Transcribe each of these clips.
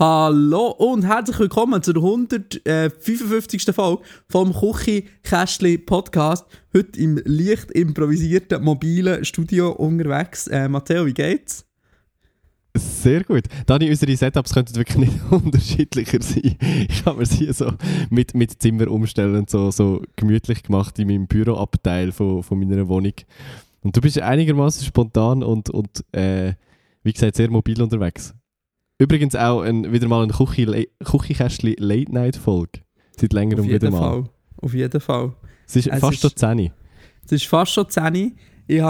Hallo und herzlich willkommen zur 155. Folge vom Küche-Kästli Podcast. Heute im leicht improvisierten mobilen Studio unterwegs. Äh, Matteo, wie geht's? Sehr gut. Dani, unsere Setups könnten wirklich nicht unterschiedlicher sein. Ich habe mir sie so mit, mit Zimmer umstellen und so, so gemütlich gemacht in meinem Büroabteil von, von meiner Wohnung. Und du bist einigermaßen spontan und, und äh, wie gesagt, sehr mobil unterwegs. Übrigens auch ein, wieder mal eine Küchenkästchen Late-Night-Folge. Seit längerem Auf wieder jeden mal. Fall. Auf jeden Fall. Es ist Es fast ist- schon 10 Uhr. Es ist fast schon 10 Uhr. Ich,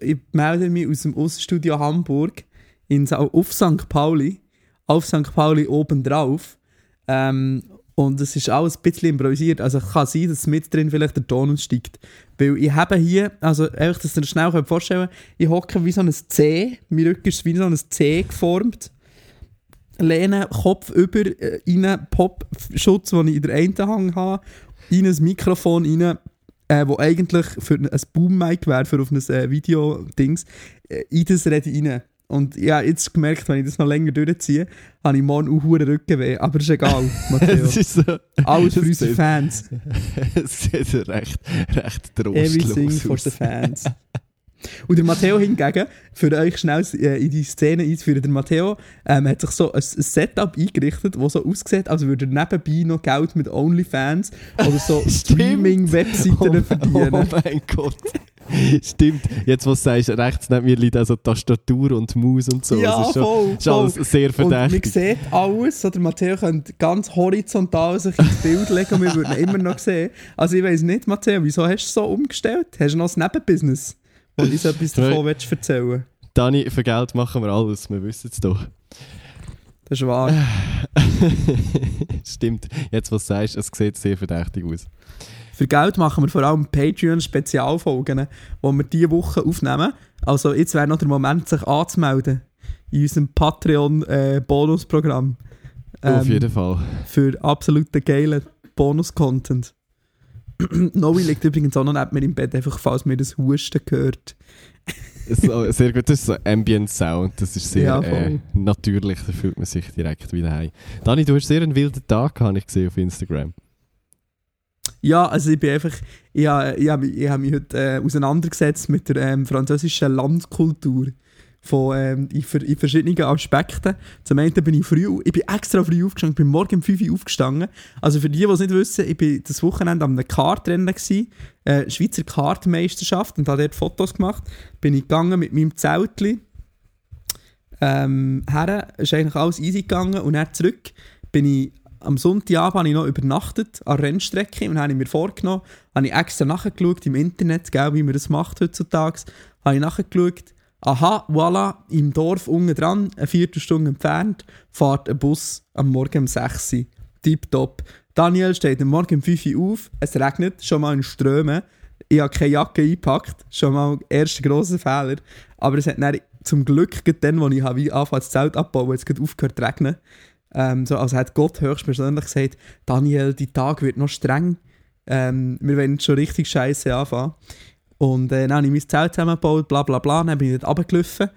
ich melde mich aus dem Aussenstudio Hamburg in, auf St. Pauli. Auf St. Pauli obendrauf. Ähm, und es ist alles ein bisschen improvisiert. Also kann sein, dass mit drin vielleicht der Ton steigt. Weil ich habe hier, also einfach, dass ihr euch schnell könnt vorstellen ich hocke wie so ein C. Mein Rücken ist wie so ein C geformt. Lehne Kopf über äh, Popschutz, den ich in der einen Hand habe, in ein Mikrofon rein, äh, wo eigentlich für ein Boom-Mic wäre, für auf ein äh, Video-Dings, äh, in das rede ich rein. Und ja, jetzt gemerkt, wenn ich das noch länger durchziehe, habe ich morgen auch verdammt Rückenweh. Aber ist egal, Matteo. Es ist so, Alles für unsere Fans. es sieht recht, recht Everything trostlos for aus. the fans. Und der Matteo hingegen, für euch schnell äh, in die Szene einzuführen, der Matteo ähm, hat sich so ein, Setup eingerichtet, das so aussieht, als würde er nebenbei noch Geld mit OnlyFans oder so. Streaming-Webseiten Oh, verdienen. oh mein Gott. Stimmt. Jetzt, was du sagst, rechts neben mir liegt also Tastatur und Maus und so. Ja, das ist schon, voll, ist alles voll. sehr Und man verdächtig. sieht alles, so der Matteo könnte ganz horizontal sich ins Bild legen und wir würden ihn immer noch sehen. Also ich weiss nicht, Matteo, wieso hast du es so umgestellt? Hast du noch ein Nebenbusiness, du uns etwas davon willst erzählen Dani, für Geld machen wir alles, wir wissen es doch. Das ist wahr. Stimmt. Jetzt, was du sagst, es sieht sehr verdächtig aus. Für Geld machen wir vor allem Patreon-Spezialfolgen, die wir diese Woche aufnehmen. Also jetzt wäre noch der Moment, sich anzumelden in unserem Patreon-Bonusprogramm. Auf jeden Fall. Für absoluten geilen Bonus-Content. Noe liegt übrigens auch noch neben mir im Bett, einfach falls mir das Husten gehört. So, sehr gut, das ist so Ambient Sound, das ist sehr Ja, äh, natürlich, da fühlt man sich direkt wieder heim. Dani, du hast sehr einen wilden Tag, habe ich gesehen auf Instagram. Ja, also ich bin einfach, ich habe ich hab, mich- ich hab mich heute äh, auseinandergesetzt mit der ähm, französischen Landkultur von, ähm, in, in verschiedenen Aspekten. Zum einen bin ich früh, ich bin extra früh aufgestanden, ich bin morgen um 5 Uhr aufgestanden. Also für die, die es nicht wissen, ich bin das Wochenende am Kartrennen äh, Schweizer Kartmeisterschaft und habe dort Fotos gemacht. Bin ich gegangen mit meinem Zeltli ähm, her, ist eigentlich alles easy gegangen und dann zurück bin ich am Sonntagabend habe ich noch übernachtet an der Rennstrecke und habe ich mir vorgenommen, habe ich extra nachgeschaut im Internet, gell, wie man das macht heutzutage, habe ich nachgeschaut, aha, voilà, im Dorf unten dran, eine Viertelstunde entfernt, fährt ein Bus am Morgen um 6 Uhr. Tipptopp. Daniel steht am Morgen um 5 Uhr auf, es regnet, schon mal in Strömen, ich habe keine Jacke eingepackt, schon mal erster grosser Fehler, aber es hat dann zum Glück, dann, als ich habe angefangen das Zelt abbauen, jetzt gerade aufgehört zu regnen, ähm, so, also hat Gott höchstpersönlich gesagt, Daniel, die Tag wird noch streng. Ähm, wir werden schon richtig scheiße anfangen. Und äh, dann habe ich mein Zelt zusammengebaut, bla bla bla, dann bin ich dort runtergelaufen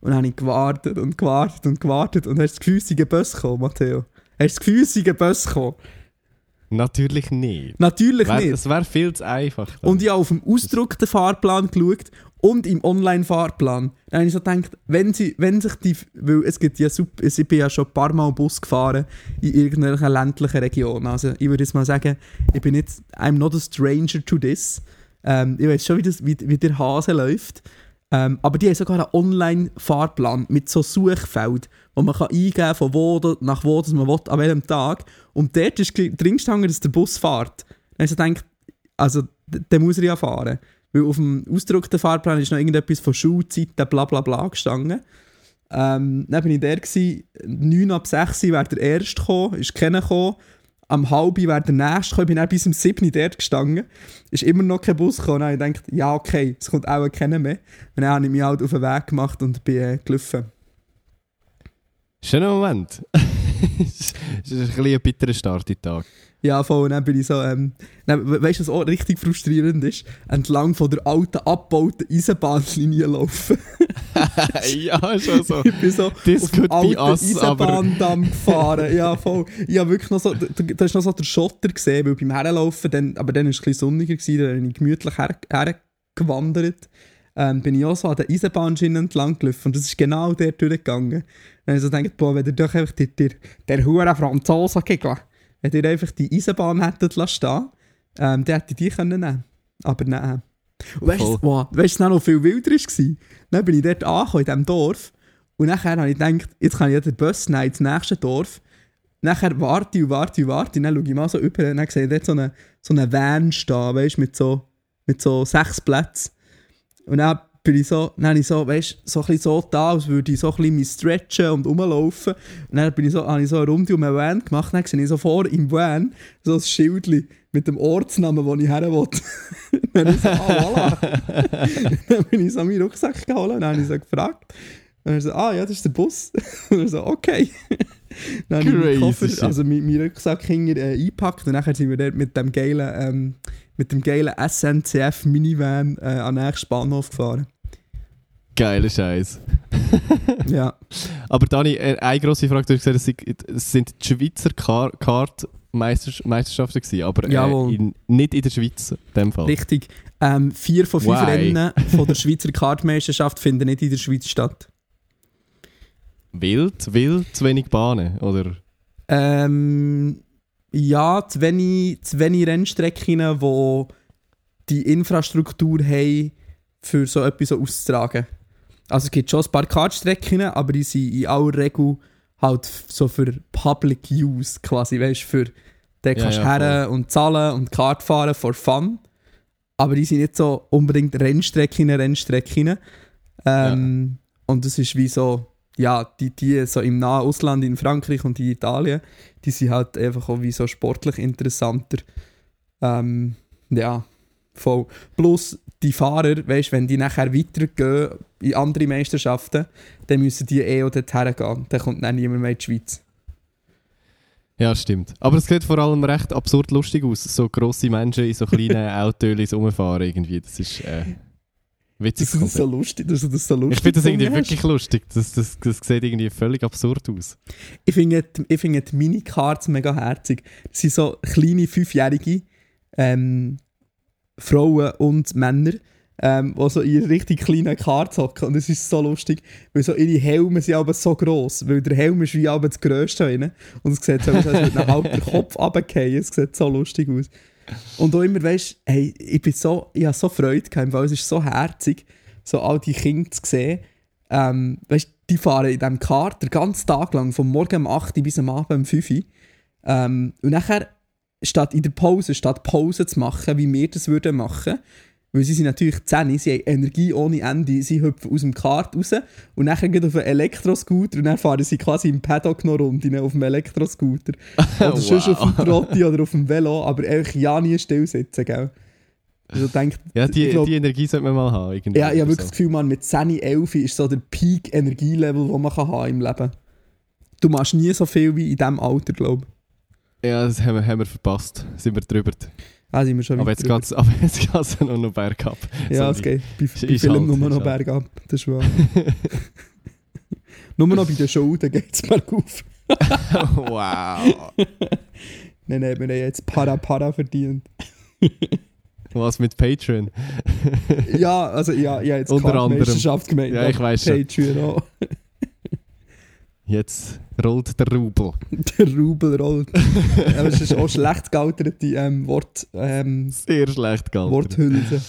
und dann habe ich gewartet und gewartet und gewartet und hast das Gefühl, ein Bus gekommen, Matteo? Hast du das Gefühl, ein Bus gekommen? Natürlich nicht. Natürlich Wär, nicht. das wäre viel zu einfach. dann. Und ich habe auf dem ausgedruckten Fahrplan geschaut und im Online-Fahrplan. Dann habe ich so gedacht, wenn, sie, wenn sich die. Weil es gibt ja super. Ich bin ja schon ein paar Mal Bus gefahren in irgendeiner ländlichen Region. Also ich würde jetzt mal sagen, ich bin nicht. I'm not a stranger to this. Ähm, ich weiß schon, wie, das, wie, wie der Hase läuft. Ähm, aber die haben sogar einen Online-Fahrplan mit so Suchfeld, wo man kann eingeben kann, von wo nach wo das man will, an welchem Tag. Und dort ist gl- drin gestanden, dass der Bus fährt. Dann habe ich gedacht, also, den muss er ja fahren. Weil auf dem ausgedruckten Fahrplan ist noch irgendetwas von Schulzeiten, bla bla bla gestanden. Ähm, dann bin ich der, gewesen, 9 ab 6 wäre der Erste gekommen, ist keiner gekommen. Am halben wäre der nächste gekommen, ich bin dann bis um 7 Uhr dort gestanden, ist immer noch kein Bus gekommen, habe ich gedacht, ja okay, es kommt auch keiner mehr. Und dann habe ich mich halt auf den Weg gemacht und bin äh, gelaufen. Schöner Moment. Es ist ein bisschen ein bitterer Start in den Tag. Ja, voll, und dann bin ich so, ähm, dann, we- weißt du, was auch richtig frustrierend ist? Entlang von der alten, abgebauten Eisenbahnlinie laufen. ja, schon so. ich bin so This auf could alten Eisenbahndamm gefahren. ja, voll. Ich habe wirklich noch so, da, da ist noch so der Schotter gesehen, weil beim Herlaufen, dann, aber dann war es ein bisschen sonniger, gewesen, dann bin ich gemütlich her, hergewandert. Ähm, bin ich auch so an der Eisenbahnschiene entlang gelaufen und das ist genau dort durchgegangen. Dann habe ich so gedacht, boah, wenn ihr doch einfach der, der, der hure Franzose gegeben, wenn ihr einfach die Eisenbahn hättet lassen stehen, ähm, dann hätte ich die können nehmen. Aber nein. Und weißt du, wow, weißt noch viel wilder war? Dann bin ich dort angekommen, in diesem Dorf. Und nachher habe ich gedacht, jetzt kann ich ja den Bus nehmen ins nächste Dorf. Nachher warte und warte und warte. Und dann schaue ich mal so über und dann sehe ich dort so eine, so eine Van stehen, weißt du, mit so, mit so sechs Plätzen. Und dann bin ich so, dann habe ich so, weißt, so ein bisschen so da, als würde ich so ein bisschen stretchen und rumlaufen. Und dann bin ich so, habe ich so eine Runde um den Van gemacht. Dann sehe ich so vor im Van so ein Schildchen mit dem Ortsnamen, wo ich her will. dann ich so, ah, voilà. dann bin ich so meinen Rucksack geholt und dann habe ich so gefragt. Und er so, ah ja, das ist der Bus. und er so, okay. dann habe ich meinen Koffer, also meinen meinen Rucksack hinter äh, eingepackt und dann sind wir dort mit dem geilen, ähm, mit dem geilen SNCF Minivan äh, an den nächsten Bahnhof gefahren. Geiler Scheiß. ja. Aber Dani, äh, eine grosse Frage, du hast gesagt, es sind- die Schweizer Kar Kartmeisterschaften gewesen, aber äh, in, nicht in der Schweiz, in dem Fall. Richtig. Ähm, vier von fünf Why? Rennen von der Schweizer Kartmeisterschaft finden nicht in der Schweiz statt. Wild, wild, zu wenig Bahnen, oder? Ähm, ja, zu wenig, zu wenig Rennstrecken, wo die Infrastruktur haben, für so etwas so auszutragen. Also es gibt schon ein paar Kartstrecken, aber die sind in aller Regel halt so für Public Use quasi, weißt du, für da Ja, kannst du ja, her und zahlen und Kart fahren for fun. Aber die sind nicht so unbedingt Rennstrecken, Rennstrecken. Ähm, Und das ist wie so, ja, die, die so im nahen Ausland, in Frankreich und in Italien, die sind halt einfach auch wie so sportlich interessanter. Ähm, ja, voll. Plus die Fahrer, weißt, wenn die nachher weitergehen in andere Meisterschaften, dann müssen die eh auch dorthin gehen. Dann kommt dann niemand mehr in die Schweiz. Ja, stimmt. Aber es sieht vor allem recht absurd lustig aus, so grosse Menschen in so kleinen Autos rumfahren irgendwie. Das ist äh, witzig. Das ist so lustig. Das, ist so lustig ich finde das irgendwie wirklich lustig. Das, das, das sieht irgendwie völlig absurd aus. Ich finde die- ich finde die Minicards mega herzig. Das sind so kleine Fünfjährige ähm, Frauen und Männer, ähm, die so in richtig kleinen Cards hocken. Und es ist so lustig, weil so ihre Helme sind aber so gross, weil der Helm ist wie aber das Grösste. Rein. Und es sieht so aus, als würde halb der Kopf runterfallen. Es sieht so lustig aus. Und auch immer, weißt hey, ich bin so, ich habe so Freude gehabt, weil es ist so herzig, so all die Kinder zu sehen. Ähm, weißt, die fahren in diesem Kart den ganzen Tag lang, vom Morgen um 8 Uhr bis am Abend um 5 Uhr. Ähm, und nachher, statt in der Pause, statt Pause zu machen, wie wir das würden machen, weil sie sind natürlich 10, sie haben Energie ohne Ende, sie hüpfen aus dem Kart raus und nachher gehen auf einen Elektroscooter und dann fahren sie quasi im Paddock noch Runden auf dem Elektroscooter. Oder sonst auf dem Trotti oder auf dem Velo, aber einfach ja nie still sitzen, gell? Also denkt, Ja, die, glaub- die Energie sollte man mal haben. Irgendwie ja, ich habe wirklich das so. Gefühl, man, mit 10, 11 ist so der Peak-Energielevel, den man kann haben im Leben. Du machst nie so viel wie in diesem Alter, glaube ich. Ja, das haben wir, haben wir verpasst. Sind wir drüber. Ah, sind wir schon Aber jetzt drüber. geht's, aber jetzt geht's noch, noch bergab. Ja, es geht. Bei, bei ist Filmen halt, nur noch halt. bergab. Das ist wahr. nur noch bei den Schulden geht es bergauf. wow. Nein, nein, wir haben jetzt Para-Para verdient. Was mit Patreon? Ja, also ja, habe jetzt Unter anderem. Meisterschaft gemeint. Ja, ich schon. Patreon auch. Jetzt rollt der Rubel. Der Rubel rollt. Aber es ist auch schlecht gealterte ähm, Wort, ähm, Sehr schlecht gehalten. Worthülse.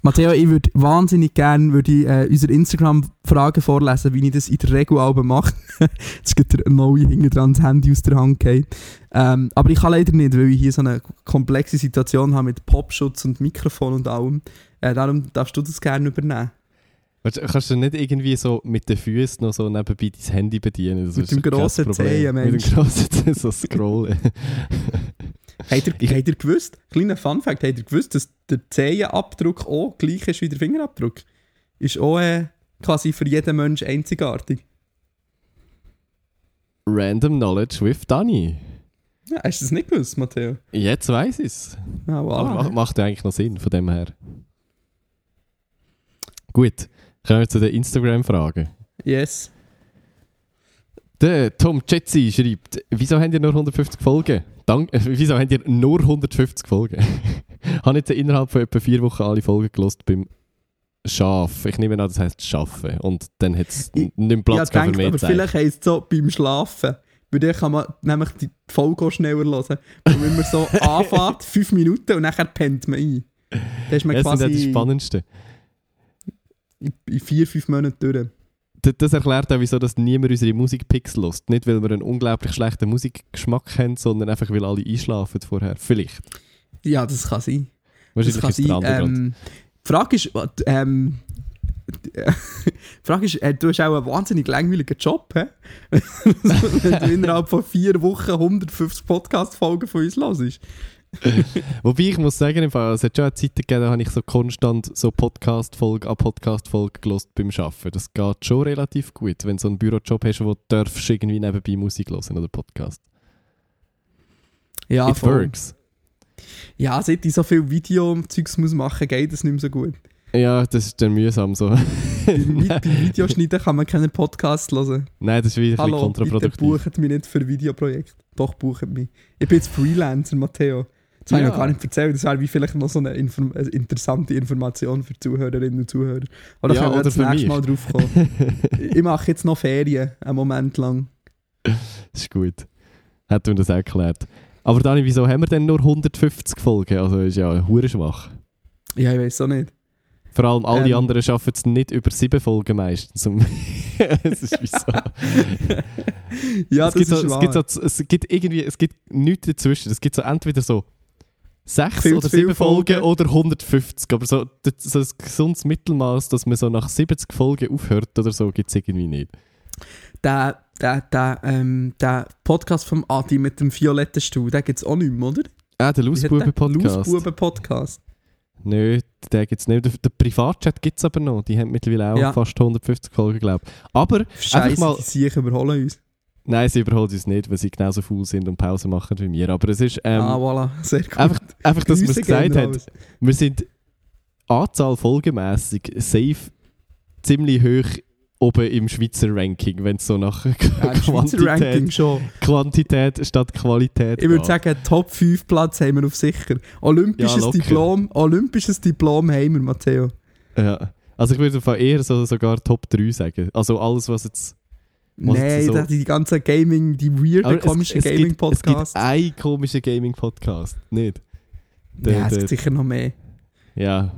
Matteo, ich würde wahnsinnig gerne würde ich, äh, unsere Instagram-Fragen vorlesen, wie ich das in der Regel auch mache. Jetzt geht der neue hinten dran das Handy aus der Hand gefallen. ähm, Aber ich kann leider nicht, weil ich hier so eine komplexe Situation habe mit Popschutz und Mikrofon und allem. Äh, darum darfst du das gerne übernehmen. Weißt kannst du nicht irgendwie so mit den Füßen noch so nebenbei dein Handy bedienen? Das Mit dem grossen. Zehen, Mit Mensch. dem grossen Zehen so scrollen. Habt ihr, Ich- habt ihr gewusst, kleiner Funfact, habt ihr gewusst, dass der Zehenabdruck auch gleich ist wie der Fingerabdruck? Ist auch äh, quasi für jeden Mensch einzigartig. Random Knowledge with Dani. Ja, hast du das nicht gewusst, Matteo? Jetzt weiss ich es. Ah, macht, macht ja eigentlich noch Sinn von dem her. Gut, kommen wir zu den Instagram-Fragen. Yes. Der Tom Jetsi schreibt, wieso habt ihr nur 150 Folgen? Dank, äh, wieso habt ihr nur 150 Folgen? Habe jetzt innerhalb von etwa vier Wochen alle Folgen gelost beim Schaf. Ich nehme an, das heisst Schaffen. Und dann hat es Ich- nicht mehr Platz ich gehabt für mehr aber Zeit. vielleicht heisst es so beim Schlafen. Bei dir kann man nämlich die Folge auch schneller hören. Und wenn man so anfängt, fünf Minuten und nachher pennt man ein. Dann ist man Ja, das sind ja die quasi spannendsten. In, vier, fünf Monaten durch. D- Das erklärt auch, wieso dass niemand unsere Musikpicks lost. Nicht, weil wir einen unglaublich schlechten Musikgeschmack haben, sondern einfach, weil alle einschlafen vorher. Vielleicht. Ja, das kann sein. Wahrscheinlich das kann sein. Ähm, die Frage ist, ähm, die Frage ist, äh, du hast auch einen wahnsinnig langweiligen Job, hä? Wenn du innerhalb von vier Wochen 150 Podcast-Folgen von uns hörst. Wobei ich muss sagen, im Fall, es hat schon eine Zeit gegeben, da habe ich so konstant so Podcast-Folge an Podcast-Folge gelost beim Arbeiten. Das geht schon relativ gut, wenn du so einen Bürojob hast, wo du darfst irgendwie nebenbei Musik hören oder Podcast. Ja, It voll. works. Ja, seit ich so viel Video-Zeugs muss machen, geht das nicht mehr so gut. Ja, das ist dann mühsam so. Beim beim Videoschneiden kann man keinen Podcast hören. Nein, das ist wieder Hallo, bitte kontraproduktiv. bucht mich nicht für Videoprojekte. Doch, bucht mich. Ich bin jetzt Freelancer, Matteo. Das habe ich Ja. noch gar nicht erzählt. Das wäre vielleicht noch so eine, Inform eine interessante Information für Zuhörerinnen und Zuhörer. Oder Ja, können wir das nächste. Mal drauf kommen. ich mache jetzt noch Ferien, einen Moment lang. Das ist gut. Hat mir das erklärt. Aber Dani, wieso haben wir denn nur 150 Folgen? Also ist ja hure schwach. Ja, ich weiß auch nicht. Vor allem alle Ähm. anderen schaffen es nicht über sieben Folgen meistens. Es ist wieso. Ja, es, das gibt ist so, es, gibt so, es gibt irgendwie, es gibt nichts dazwischen. Es gibt so entweder so sechs Viel oder sieben Folgen, Folgen. oder 150. Aber so, das, so ein gesundes Mittelmaß, dass man so nach 70 Folgen aufhört oder so, gibt es irgendwie nicht. der, der, der, ähm, der Podcast vom Adi mit dem violetten Stuhl, den gibt es auch nicht mehr, oder? Ah, der Lausbuben-Podcast. Lausbuben-Podcast. Nö, den gibt es nicht. Der, der Privatchat gibt es aber noch. Die haben mittlerweile auch Ja. fast 150 Folgen, glaube ich. Aber, Scheiße, mal- die Sicher überholen uns. Nein, sie überholen uns nicht, weil sie genauso faul sind und Pause machen wie wir. Aber es ist ähm, ah, voilà, sehr gut. einfach, einfach, dass wir es gesagt haben. raus. Wir sind Anzahl folgemässig safe ziemlich hoch oben im Schweizer Ranking, wenn es so nach Ja, Quantität. Quantität statt Qualität Ich würde sagen, Top 5 Platz haben wir auf sicher. Olympisches Ja. Diplom, Olympisches Diplom haben wir, Matteo. Ja. Also ich würde eher so, sogar Top 3 sagen. Also alles, was jetzt... Nein, so- da- die ganzen Gaming, die weirden, komischen Gaming-Podcasts. Es gibt einen komischen Gaming-Podcast, nicht? Der- Ja, es gibt sicher noch mehr. Ja.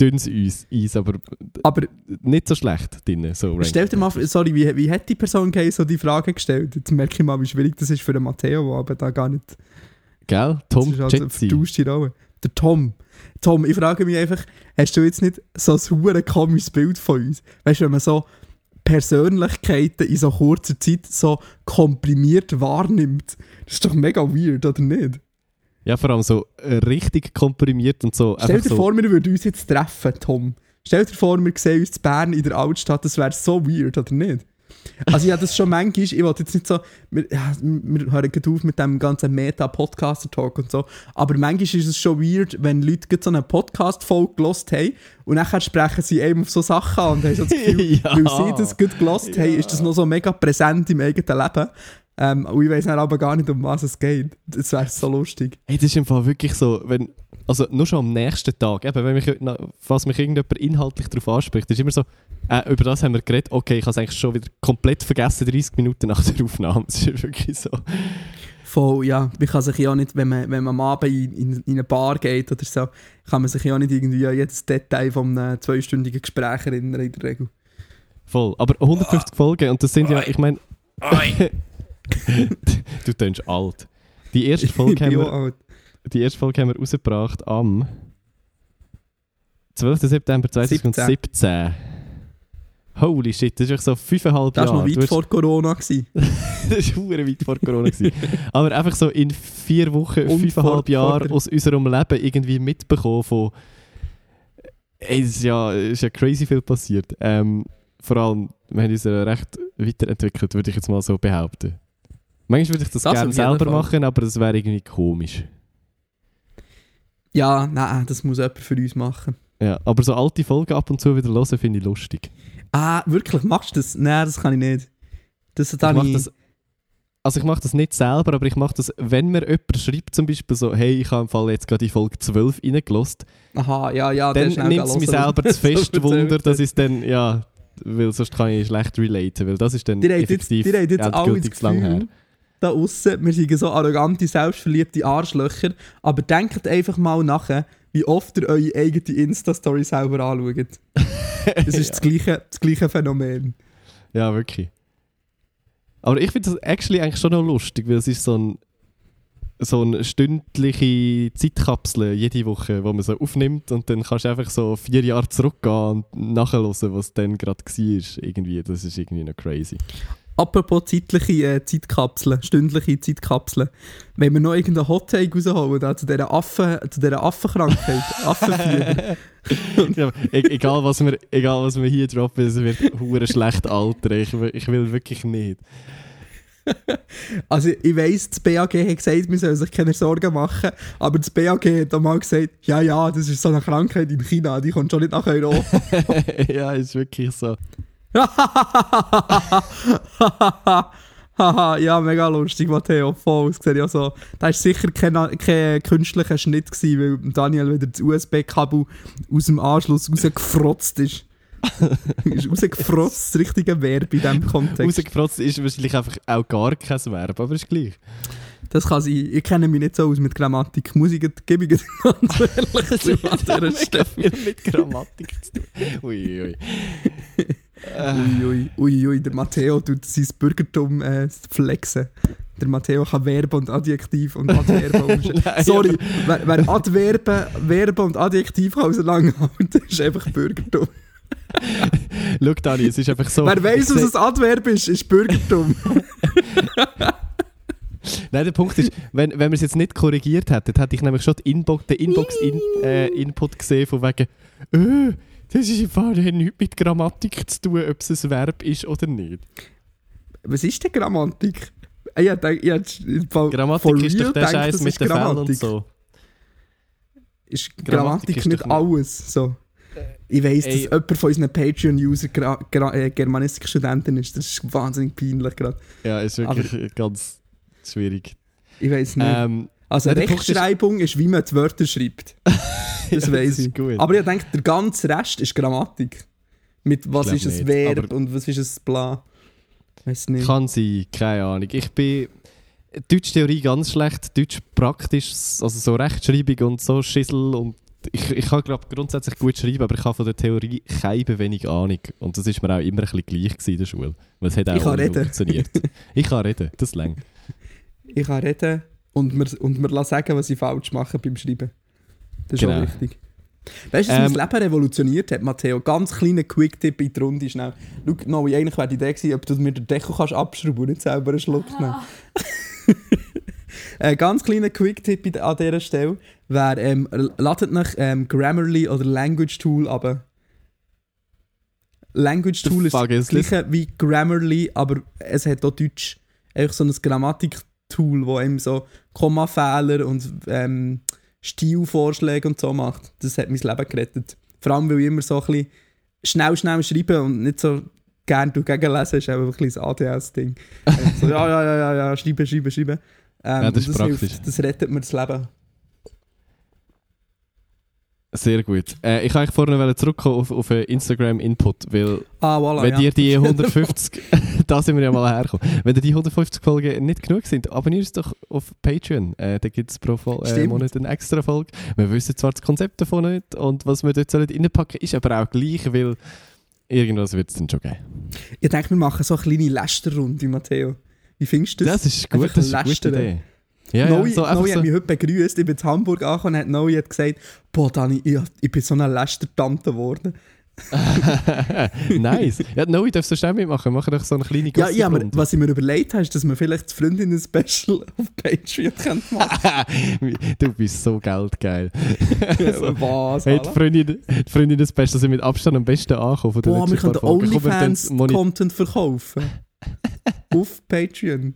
Dünn es uns, Eis, aber Aber nicht so schlecht drin. So stell dir mal, sorry, wie, wie hat die Person so die Frage gestellt? Jetzt merke ich mal, wie schwierig das ist für den Matteo, der aber da gar nicht... Gell? Tom also Rolle. Der Tom. Tom, ich frage mich einfach, hast du jetzt nicht so ein komisches Bild von uns? Weißt du, wenn man so Persönlichkeiten in so kurzer Zeit so komprimiert wahrnimmt, das ist doch mega weird, oder nicht? Ja, vor allem so äh, richtig komprimiert und so. Stell dir so, vor, wir würden uns jetzt treffen, Tom. Stell dir vor, wir sehen uns in Bern in der Altstadt, das wäre so weird, oder nicht? Also ja, das ist schon manchmal, ich wollte jetzt nicht so, wir, ja, wir hören gerade auf mit dem ganzen Meta-Podcaster-Talk und so, aber manchmal ist es schon weird, wenn Leute so eine Podcast-Folge gelost haben und nachher sprechen sie eben auf so Sachen an und haben so das Gefühl, Ja. weil sie das gut gelost haben, ist das noch so mega präsent im eigenen Leben. Ähm, und ich weiß aber gar nicht, um was es geht. Das wäre so lustig. Hey, das ist im Fall wirklich so, wenn, also nur schon am nächsten Tag, eben, wenn mich, falls mich irgendjemand inhaltlich darauf anspricht, ist immer so, äh, über das haben wir geredet, okay, ich habe es eigentlich schon wieder komplett vergessen, 30 Minuten nach der Aufnahme. Das ist wirklich so. Voll, ja. Man kann sich ja auch nicht, wenn man, wenn man am Abend in, in, in eine Bar geht oder so, kann man sich ja auch nicht irgendwie an jedes Detail von einem zweistündigen Gespräch erinnern in der Regel. Voll. Aber 150 Folgen und das sind ja, ich meine, du tönst alt. Die erste Folge haben wir, alt. Die erste Folge haben wir rausgebracht am 12. September 2017. Holy shit, das ist echt so fünfeinhalb Das Jahre. war noch weit hast- vor Corona. Das war weit vor Corona. Aber einfach so in vier Wochen, Und fünfeinhalb vor- Jahren vor der- aus unserem Leben irgendwie mitbekommen von. Ey, es ist ja, es ist ja crazy viel passiert. Ähm, vor allem, wir haben uns ja recht weiterentwickelt, würde ich jetzt mal so behaupten. Manchmal würde ich das, Das gerne selber machen, aber das wäre irgendwie komisch. Ja, nein, das muss jemand für uns machen. Ja, aber so alte Folgen ab und zu wieder hören, finde ich lustig. Ah, wirklich, machst du das? Nein, das kann ich nicht. Das hat Ich das, also ich mache das nicht selber, aber ich mache das, wenn mir jemand schreibt, zum Beispiel so, hey, ich habe im Fall jetzt gerade die Folge 12 reingelassen, Aha, ja, ja. dann nimmt es mich selber zu fest Wunder, dass ich es dann, ja, weil sonst kann ich schlecht relaten, weil das ist dann Die effektiv die haben jetzt alle das. Gefühl, da aussen, wir sind so arrogante, selbstverliebte Arschlöcher, aber denkt einfach mal nachher, wie oft ihr eure eigene Insta-Story selber anschaut. Das ist das, gleiche, das gleiche Phänomen. Ja, wirklich. Aber ich finde das actually eigentlich schon noch lustig, weil es ist so ein so eine stündliche Zeitkapsel jede Woche, wo man so aufnimmt und dann kannst du einfach so vier Jahre zurückgehen und nachhören, was dann gerade war. Irgendwie, das ist irgendwie noch crazy. Apropos zeitliche äh, Zeitkapseln, stündliche Zeitkapseln. Wenn wir noch irgendeinen Hot Take rausholen, da, zu dieser Affen, zu dieser Affenkrankheit, Affenfieber. ja, e egal, was wir, egal was wir hier droppen, es wird hure schlecht altern. Ich, will- ich will wirklich nicht. Also ich weiss, das BAG hat gesagt, wir sollen sich keine Sorgen machen, aber das BAG hat auch mal gesagt, ja, ja, das ist so eine Krankheit in China, die kommt schon nicht nach Europa. ja, ist wirklich so. Ja, mega lustig, Matteo, voll. Das sehe ich auch so. Da war sicher kein, kein künstlicher Schnitt, gewesen, weil Daniel wieder das USB-Kabel aus dem Anschluss rausgefrotzt ist. ist rausgefrotzt, das richtige Verb in diesem Kontext. Rausgefrotzt ist wahrscheinlich einfach auch gar kein Verb, aber ist gleich. Das kann sein. Ich kenne mich nicht so aus mit Grammatik. Jetzt- gebe ich ganz ehrlich zu an dieser Stelle. mit Grammatik zu tun. Ui, ui. Äh, Ui, ui, der Matteo tut sein Bürgertum äh, flexen. Der Matteo kann Verben und Adjektiv und Adverben Sorry, wer, wer Adverben, Verben und Adjektiv kann auseinanderhalten, ist einfach Bürgertum. Schau, Dani, es ist einfach so. wer weiß, was ein Adverb ist, ist Bürgertum. Nein, der Punkt ist, wenn, wenn wir es jetzt nicht korrigiert hätten, hätte ich nämlich schon den Inbox-Input äh, Input gesehen, von wegen, äh, das ist im Fall nichts mit Grammatik zu tun, ob es ein Verb ist oder nicht. was ist denn Grammatik? Ah, Ja, denk, ja, im Fall Grammatik ist doch der Scheiß mit den Fällen und Grammatik. so. Ist Grammatik Grammatik, ist nicht alles? So. Ich weiss, dass jemand von unseren Patreon-User äh, Germanistik-Studenten ist. Das ist wahnsinnig peinlich gerade. Ja, ist wirklich ganz schwierig. Ich weiss nicht. Ähm, also nein, Punkt ist- Rechtschreibung ist, wie man die Wörter schreibt. Das ja, weiss ist ich. gut. Aber ich denke, der ganze Rest ist Grammatik. Mit was ist ein Verb und was ist ein Bla. Weiß nicht. Kann sein, keine Ahnung. Ich bin Deutsch-Theorie ganz schlecht, Deutsch praktisch, also so Rechtschreibung und so Schissel und ich, ich kann glaube grundsätzlich gut schreiben, aber ich habe von der Theorie keine wenig Ahnung und das ist mir auch immer ein bisschen gleich in der Schule, weil es hat auch Ich kann reden. funktioniert. ich kann reden, das längt. Ich kann reden und mir, und mir sagen, was ich falsch mache beim Schreiben. Das ist Genau. auch wichtig. Weißt du, was Ähm, mein Leben revolutioniert hat, Matteo? Ganz kleiner Quick-Tipp in die Runde schnell. Schau, Noe, eigentlich wäre die Idee gewesen, ob du mir den Deckel kannst abschrauben und nicht selber einen Schluck nehmen. Ein ganz kleiner Quick-Tipp an dieser Stelle wäre, ähm, ladet nach ähm, Grammarly oder Language Tool aber Language Tool ist das gleiche wie Grammarly, aber es hat auch Deutsch. Einfach so ein Grammatik-Tool, wo einem so Kommafehler und ähm, Stilvorschläge und so macht. Das hat mein Leben gerettet. Vor allem, weil ich immer so ein bisschen schnell, schnell schreibe und nicht so gerne gegenlesen, ist einfach ein bisschen das ADS-Ding. so, ja, ja, ja, ja, ja, schreiben, schreiben, schreiben. Ähm, Ja, das ist praktisch. Hilft, das rettet mir das Leben. Sehr gut. Äh, ich wollte wollen zurückkommen auf, auf Instagram-Input, weil Ah, voilà, wenn ja. dir die 150, da sind wir ja mal hergekommen, wenn dir die 150 Folgen nicht genug sind, abonnier uns doch auf Patreon. Äh, da gibt es pro Fol äh. Monat eine extra Folge. Wir wissen zwar das Konzept davon nicht und was wir dort sollen reinpacken ist aber auch gleich, weil irgendwas wird es dann schon geben. Ich denke, wir machen so eine kleine Lästerrunde, Matteo. Wie findest du das? Das ist gut, Einfach das ist eine gute. Idee. Ja, Noe, ja, so Noe hat so, mich heute begrüßt. Ich bin in Hamburg angekommen und hat hat gesagt, boah, Dani, ich, ich bin so eine Lästertante geworden. nice. Ja, no, ich darf so schnell mitmachen. Machen doch so eine kleine Ja, ja, aber was ich mir überlegt habe, ist, dass man vielleicht das Freundinnen-Special auf Patreon könnte machen du bist so geldgeil. könnte. Was? Hey, die Alter? Freundinnen, die Freundinnen des Besten sind mit Abstand am besten angekommen. von Boah, wir können OnlyFans-Content verkaufen. auf Patreon.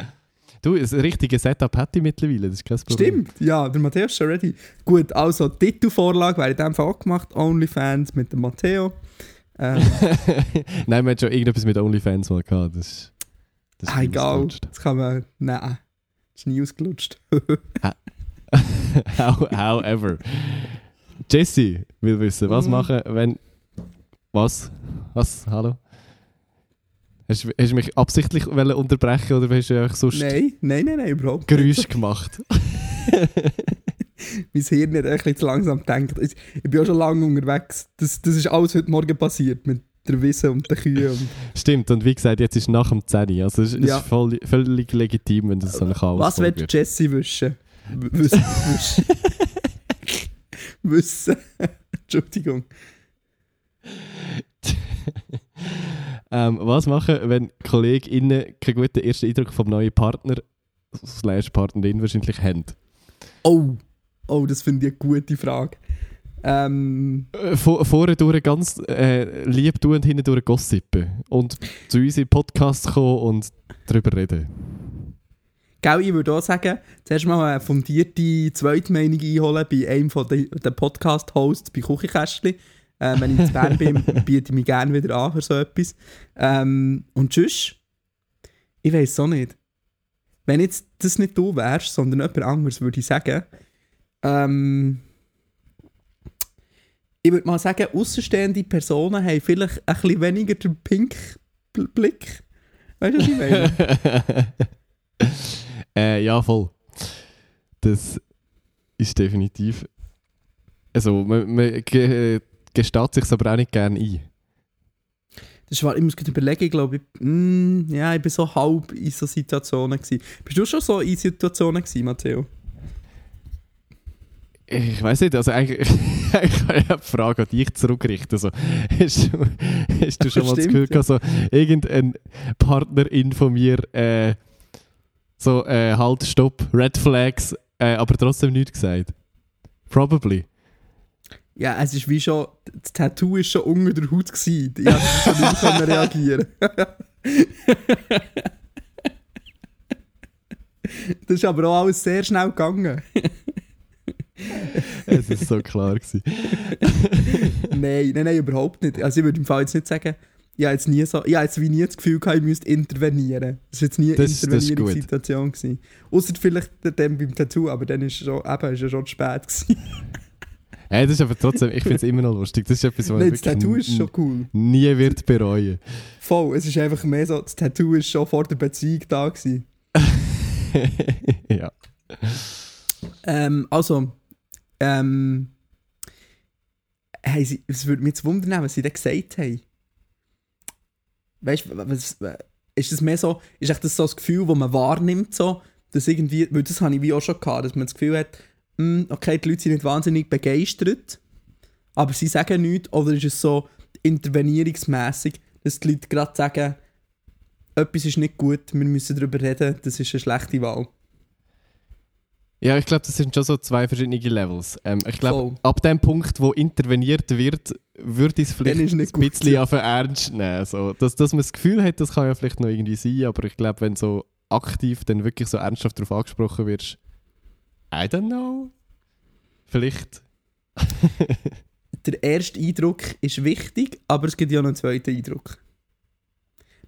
Du, ein richtiges Setup hätte ich mittlerweile, das ist kein Problem. Stimmt, ja, der Matteo ist schon ready. Gut, also die Titelvorlage wäre in dem Fall auch gemacht. OnlyFans mit dem Matteo. Ähm, Nein, wir hatten schon irgendetwas mit OnlyFans mal gehabt. Das, ist- das ist ah, egal, das kann man... Nein, das ist nie ausgelutscht. How, however. Jesse will wissen, was Mhm. machen, wenn. Was? Was? Hallo? Hast, du- hast du mich absichtlich unterbrechen oder hast du einfach sonst nein, nein, nein, nein, überhaupt nicht. Geräusch gemacht? mein Hirn hat ein bisschen zu langsam gedacht. Ich, bin auch schon lange unterwegs. Das, das ist alles heute Morgen passiert mit der Wiese und den Kühen. Und Stimmt, und wie gesagt, jetzt ist nach dem 10. Also es ist, Ja. voll, völlig legitim, wenn das so ein Chaos was wird wird. Jesse wischen? Wissen. Wissen. Entschuldigung. ähm, was machen, wenn KollegInnen keinen guten ersten Eindruck vom neuen Partner slash Partnerin wahrscheinlich haben? Oh, oh, das finde ich eine gute Frage. Ähm, Äh, vor, vorher durch ganz äh, lieb tun und hinten durch gossipen. Und zu uns in den Podcast kommen und darüber reden. Gell, ich würde auch sagen, zuerst mal eine fundierte Zweitmeinung einholen bei einem von den, den Podcast-Hosts bei Küchenkästchen. Ähm, wenn ich zu Bern bin, biete ich mich gerne wieder an für so etwas. Ähm, und tschüss. Ich weiß es auch nicht. Wenn jetzt das nicht du wärst, sondern jemand anderes, würde ich sagen, ähm, ich würde mal sagen, außenstehende Personen haben vielleicht ein bisschen weniger den Pink-Blick. Weißt du, was ich meine? äh, ja, voll. Das ist definitiv. Also, man, man ge gesteht sich aber auch nicht gerne ein. Das war, ich muss gerade überlegen, ich glaube, ich, mm, ja, ich bin so halb in so Situationen gewesen. Bist du schon so in Situationen gewesen, Matteo? Ich weiß nicht, also eigentlich, eigentlich kann ich eine Frage an dich zurückrichten. Also, hast, du, hast du schon mal das Stimmt, Gefühl ja. gehabt, so, irgendein Partnerin von mir, äh, so, äh, halt, stopp, Red Flags, äh, aber trotzdem nichts gesagt? Probably. Ja, es ist wie schon, das Tattoo ist schon unter der Haut gewesen. Ich konnte schon nicht reagieren. das ist aber auch alles sehr schnell gegangen. Es ist so klar gewesen. nein, nein, nein, überhaupt nicht. Also ich würde im Fall jetzt nicht sagen, ich habe jetzt, nie so, ich habe jetzt wie nie das Gefühl gehabt, ich müsste intervenieren. Das war jetzt nie eine Das- das ist intervenierende gut. Situation. gewesen. Ausser vielleicht dann beim Tattoo, aber dann ist schon, eben, ist ja schon zu spät gewesen. Hey, das ist aber trotzdem, ich finde es immer noch lustig. Das ist etwas, was Nein, das Tattoo ist schon cool. nie wird bereuen. Voll, es ist einfach mehr so, das Tattoo ist schon vor der Beziehung da gewesen. ja. Ähm, also, ähm, hey, sie, es würde mich jetzt wundern, was sie da gesagt haben. Weißt du, ist das mehr so, ist echt das so das Gefühl, das man wahrnimmt, so, dass irgendwie, weil das habe ich wie auch schon gehabt, dass man das Gefühl hat, okay, die Leute sind nicht wahnsinnig begeistert, aber sie sagen nichts, oder ist es so intervenierungsmässig, dass die Leute gerade sagen, etwas ist nicht gut, wir müssen darüber reden, das ist eine schlechte Wahl. Ja, ich glaube, das sind schon so zwei verschiedene Levels. Ähm, ich glaube, ab dem Punkt, wo interveniert wird, würde ich es vielleicht ein bisschen auf Ernst nehmen. So, dass, dass man das Gefühl hat, das kann ja vielleicht noch irgendwie sein, aber ich glaube, wenn so aktiv dann wirklich so ernsthaft darauf angesprochen wirst, I don't know. Vielleicht. der erste Eindruck ist wichtig, aber es gibt ja noch einen zweiten Eindruck.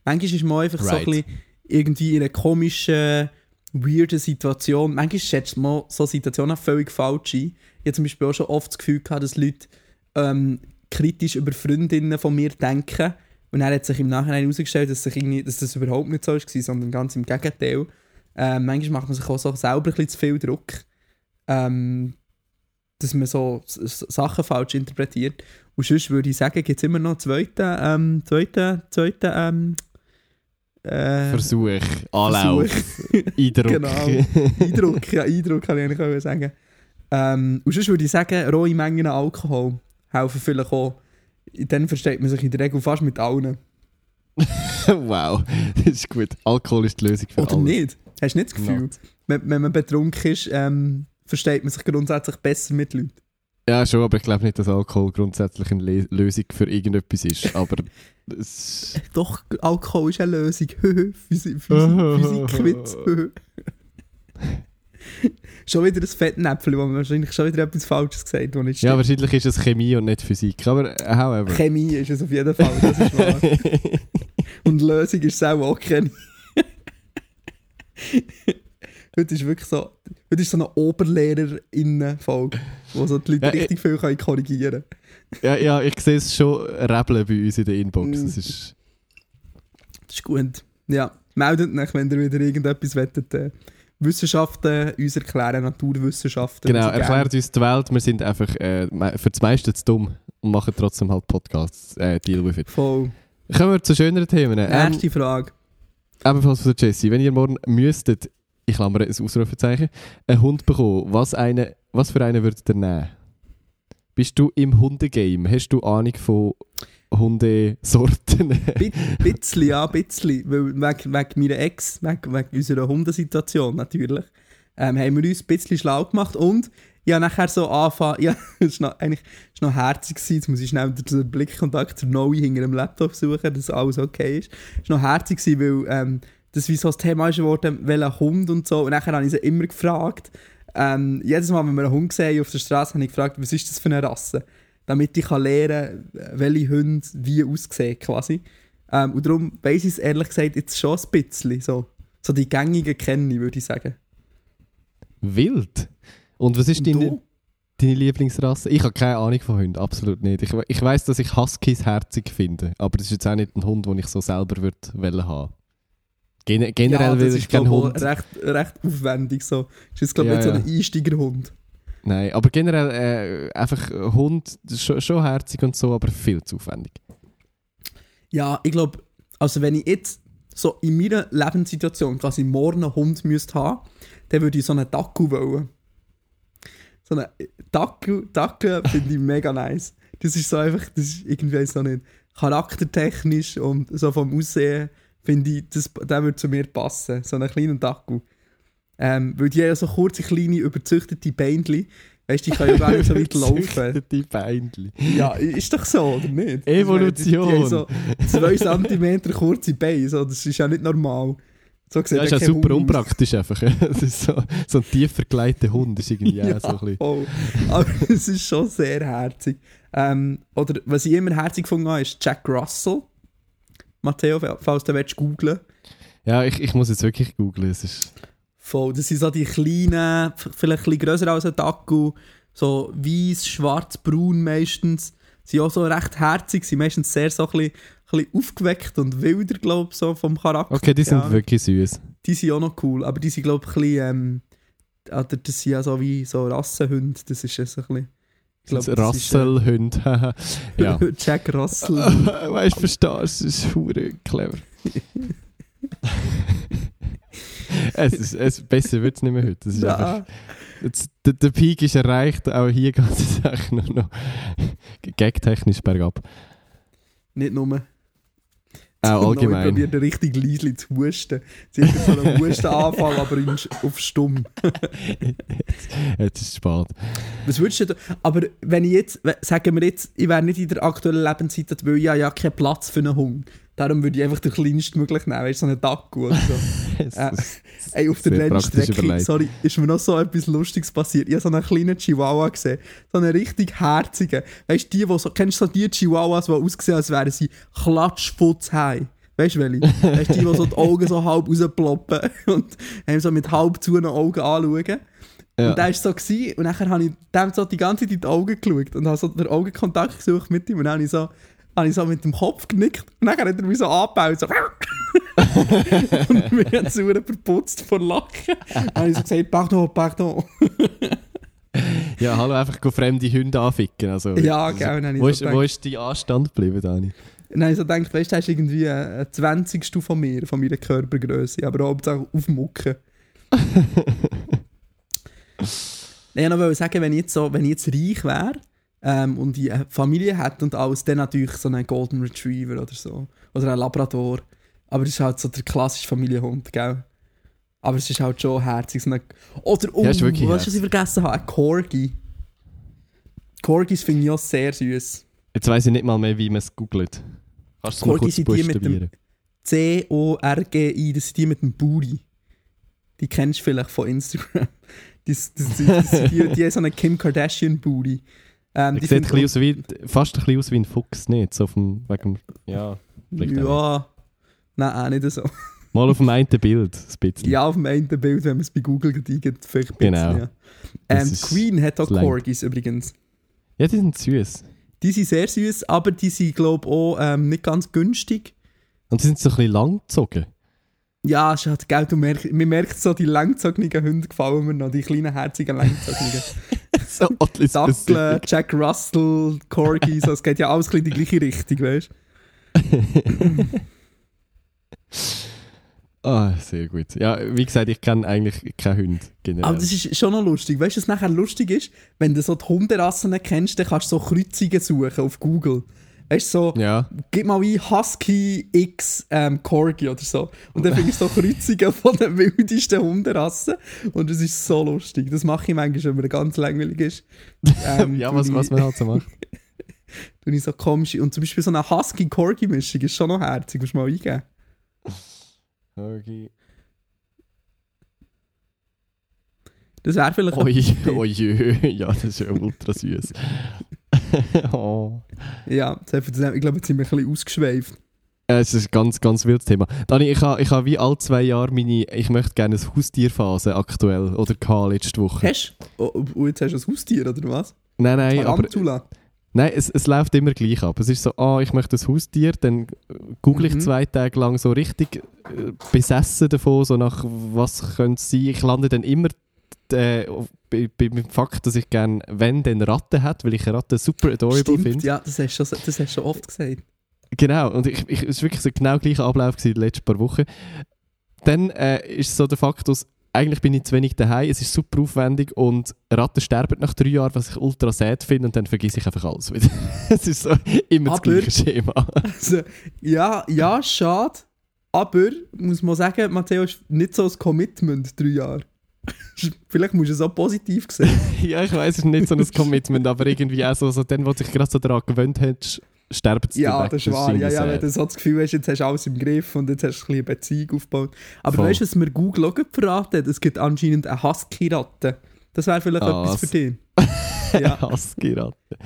Manchmal ist man einfach so Right. ein bisschen irgendwie in einer komischen, weirden Situation. Manchmal schätzt man so Situationen völlig falsch ein. Ich habe zum Beispiel auch schon oft das Gefühl gehabt, dass Leute ähm, kritisch über Freundinnen von mir denken. Und dann hat sich im Nachhinein herausgestellt, dass, dass das überhaupt nicht so war, sondern ganz im Gegenteil. Ähm, manchmal macht man sich auch so selber ein bisschen zu viel Druck. Ähm, dass man so Sachen falsch interpretiert. Und sonst würde ich sagen, gibt es immer noch einen zweiten, ähm, zweiten, zweiten ähm, Äh, Versuch, Anlauf, Eindruck. Genau. Eindruck, ja, Eindruck kann ich eigentlich sagen. Ähm, und sonst würde ich sagen, rohe Mengen Alkohol helfen vielleicht auch. Dann versteht man sich in der Regel fast mit allen. wow, das ist gut. Alkohol ist die Lösung für Oder alles. nicht? Hast du nicht das Gefühl? Wenn, wenn man betrunken ist, ähm, versteht man sich grundsätzlich besser mit Leuten. Ja, schon, aber ich glaube nicht, dass Alkohol grundsätzlich eine Le Lösung für irgendetwas ist. Aber es, Doch, Alkohol ist eine Lösung. Physik, Physik, Physikwitz. schon wieder ein Fettnäpfel, wo man wahrscheinlich schon wieder etwas Falsches gesagt hat, ja, wahrscheinlich ist es Chemie und nicht Physik. Aber äh, however. Chemie ist es auf jeden Fall, das ist wahr. Und Lösung ist es auch, auch keine. Heute ist wirklich so, heute ist so eine Oberlehrerinnen-Folge, wo so die Leute Ja, richtig viel können korrigieren ja, ja, ich sehe es schon rebeln bei uns in der Inbox. Das ist, Das ist gut. Ja, meldet euch, wenn ihr wieder irgendetwas wettet. Äh, Wissenschaften uns erklären, Naturwissenschaften. genau, erklärt uns die Welt. Wir sind einfach äh, für das meiste zu dumm und machen trotzdem halt Podcasts. Äh, deal with it. Voll. Kommen wir zu schöneren Themen. Ähm, Nächste Frage. Ebenfalls von der Jessie. Wenn ihr morgen müsstet, ich klammere ein Ausrufezeichen, einen Hund bekommen, was, eine, was für einen würdet ihr nehmen? Bist du im Hundegame? Hast du Ahnung von Hundesorten? Bi bisschen, ja, bisschen. Weil wegen, wegen meiner Ex, wegen, wegen unserer Hundesituation natürlich, ähm, haben wir uns ein bisschen schlau gemacht und ja, nachher so anfangen, ja, es war noch, eigentlich noch herzig, jetzt muss ich schnell den Blickkontakt Noe hinter dem Laptop suchen, dass alles okay ist. Es war noch herzig, weil ähm, das wie so das Thema ist geworden, welcher Hund und so, und nachher habe ich sie immer gefragt, ähm, jedes Mal, wenn wir einen Hund sehen auf der Straße, habe ich gefragt, was ist das für eine Rasse? Damit ich kann lernen kann, welche Hunde wie aussehen quasi. Ähm, und darum weiss ich es ehrlich gesagt jetzt schon ein bisschen. So, so die gängigen kenne ich, würde ich sagen. Wild. Und was ist Und deine, deine Lieblingsrasse? Ich habe keine Ahnung von Hunden, absolut nicht. Ich, ich weiß, dass ich Huskies herzig finde, aber das ist jetzt auch nicht ein Hund, den ich so selber würde wollen haben. Gen generell ja, will das ich ist keinen ich, Hund. recht, recht aufwendig. So. Das ist jetzt, glaube ich, Ja, nicht so ein Einsteigerhund. Nein, aber generell äh, einfach ein Hund, schon, schon herzig und so, aber viel zu aufwendig. Ja, ich glaube, also wenn ich jetzt so in meiner Lebenssituation quasi morgen einen Hund müsste haben, dann würde ich so einen Dackel wollen. So einen Dackel, Dackel finde ich mega nice. Das ist so einfach, das ist irgendwie so nicht charaktertechnisch und so vom Aussehen finde ich, das, der würde zu mir passen. So einen kleinen Dackel. Ähm, weil die haben ja so kurze, kleine, überzüchtete Beinchen. Weißt du, die können ja gar nicht so weit laufen. Züchtete Beinchen. Ja, ist doch so, oder nicht? Evolution. Die, die haben so 2 cm kurze Beine, so, das ist ja nicht normal. So Ja, ist ja ja super Hund aus. unpraktisch einfach. Das ist so, so ein tief verkleidter Hund ist irgendwie auch so ein bisschen. Aber es ist schon sehr herzig. Ähm, oder was ich immer herzig gefunden habe, ist Jack Russell. Matteo, falls du willst googlen Ja, ich, ich muss jetzt wirklich googlen. Es ist Voll. Das sind so die kleinen, vielleicht ein bisschen grösser als ein Dackel, so weiß, schwarz, braun meistens. Sind auch so recht herzig, sind meistens sehr so ein bisschen, ein bisschen aufgeweckt und wilder, glaube ich, so vom Charakter. okay, die sind Ja. wirklich süß. Die sind auch noch cool, aber die sind, glaube ich, ein bisschen, ähm, das sind ja so wie so Rassenhunde, das ist ja so ein bisschen... glaub, das äh, Rasselhund. ja. Jack Russell. weißt du, verstehst du? Es ist hure clever. es ist, es, besser wird es nicht mehr heute. Das ist einfach, ja. jetzt, der, der Peak ist erreicht, auch hier geht es eigentlich noch gagtechnisch bergab. Nicht nur. Auch Ich allgemein. probiert richtig leise zu husten. Sie hat so einen Hustenanfall, aber in, auf stumm. Jetzt ist es spät. Was würdest du da, Aber wenn ich jetzt, sagen wir jetzt, ich wäre nicht in der aktuellen Lebenssituation, weil ich ja keinen Platz für einen Hund. Darum würde ich einfach den kleinsten möglich nehmen, weißt du, so einen Dackel oder so. Ist- Ey, auf der Rennstrecke, sorry, ist mir noch so etwas Lustiges passiert. Ich habe so einen kleinen Chihuahua gesehen. So einen richtig herzigen. Weißt du, die, die so, kennst du so die Chihuahuas, die aussehen, als wären sie klatschfutzhei? Weißt du, welche? Weißt du, die, die so die Augen so halb rausploppen und haben so mit halb zu Augen anschauen. Ja. Und der war so gewesen, und dann habe ich dem so die ganze Zeit in die Augen geschaut und habe so den Augenkontakt gesucht mit ihm und dann habe ich so, habe ich so mit dem Kopf genickt und dann hat er mich so angebaut, so und mir hat es verputzt vor Lachen. Dann habe ich so gesagt, pardon, pardon. ja, hallo, einfach fremde Hunde anficken. Also, Ja, genau, habe ich Wo so wo ist dein Anstand geblieben, Dani? habe ich so gedacht, weißt du, das ist irgendwie ein 20. von mir, von meiner Körpergröße, aber Hauptsache aufmucken. Nein, ich wollte sagen, wenn ich jetzt, so, wenn ich jetzt reich wäre ähm, und ich eine Familie hätte und alles, dann natürlich so einen Golden Retriever oder so. Oder einen Labrador. Aber das ist halt so der klassische Familienhund, gell? Aber es ist halt schon herzig. So eine, oder, oh, Ja, ist wirklich weißt du, was ich vergessen habe? Ein Corgi. Corgis finde ich auch sehr süß. Jetzt weiss ich nicht mal mehr, wie man es googelt. Kannst du Corgi sind die mit dem-? C-O-R-G-I, das sind die mit dem Booty. Die kennst du vielleicht von Instagram. Das, das, das, das die, die haben so einen Kim Kardashian Booty. Ähm, die sieht ein aus wie, fast ein bisschen aus wie ein Fuchs, nicht? So vom, wegen, ja, Ja. Nein, auch nicht so. Mal auf dem einen Bild, ein bisschen. Ja, auf dem einen Bild, wenn man es bei Google eingibt, vielleicht ein bisschen, Genau. Ja. Ähm, Queen hat auch. Corgis übrigens. Ja, die sind süß. Die sind sehr süß, aber die sind, glaube ich, auch ähm, nicht ganz günstig. Und die sind so ein bisschen langgezogen. Ja, es ist halt, gell, du merkst, man merkt so, die langgezogenen Hunde gefallen mir noch, die kleinen, herzigen, langgezogenen. so oddly Dackel, specific. Jack Russell, Corgis, so, es geht ja alles in die gleiche Richtung, weißt Ah, sehr gut. Ja, wie gesagt, ich kenne eigentlich keinen Hund generell. Aber das ist schon noch lustig. Weißt du, was nachher lustig ist? Wenn du so die Hunderassen kennst, dann kannst du so Kreuzungen suchen auf Google. Weißt du, so, ja, gib mal ein Husky X ähm, Corgi oder so. Und dann findest du so Kreuzungen von den wildesten Hunderassen. Und das ist so lustig. Das mache ich manchmal, wenn mir ganz langweilig ist. Ähm, ja was, ich- was man halt so macht. tue ich so komisch. Und zum Beispiel so eine Husky-Corgi-Mischung ist schon noch herzig. Musst du mal eingeben. Okay. Das wäre vielleicht... Oi, oi, ja, das ist ja ultra süß. oh. Ja, hat- das- ich glaube, jetzt sind wir ein bisschen ausgeschweift. Es ist ein ganz, ganz wildes Thema. Dani, ich habe ich ha wie alle zwei Jahre meine «Ich möchte gerne eine Haustierphase» aktuell oder gehabt letzte Woche. Hast du? Oh, oh, jetzt hast du ein Haustier, oder was? Nein, nein, aber Tarantula. nein, es, es läuft immer gleich ab. Es ist so, ah, ich möchte ein Haustier, dann google ich Mhm. zwei Tage lang so richtig äh, besessen davon, so nach was könnte es sein. Ich lande dann immer äh, bei, bei, beim Fakt, dass ich gerne, wenn, dann Ratten hätte, weil ich eine Ratte super adorable finde. ja, das hast du schon, das hast schon oft gesagt. Genau, und ich, ich, es war wirklich so genau der gleiche Ablauf gewesen die letzten paar Wochen. Dann äh, ist so der Fakt, dass eigentlich bin ich zu wenig daheim, es ist super aufwendig und Ratten sterben nach drei Jahren, was ich ultra sad finde und dann vergesse ich einfach alles wieder. es ist so immer das Aber- gleiche Schema. Also, ja, ja, schade. Aber, muss man sagen, Matteo ist nicht so ein Commitment, drei Jahre. Vielleicht musst du es auch positiv sehen. ja, ich weiß, es ist nicht so ein Commitment, aber irgendwie auch so, so dann, wo du dich gerade so daran gewöhnt hast, sterben sie ja, weg. das ist wahr. Ja, ja, wenn du so das Gefühl hast, jetzt hast du alles im Griff und jetzt hast du ein eine Beziehung aufgebaut. Aber Voll. weißt du, was mir Google auch verraten hat? Es gibt anscheinend eine Husky-Ratte. Das wäre vielleicht Ah, etwas für dich. Ja. Husky-Ratten.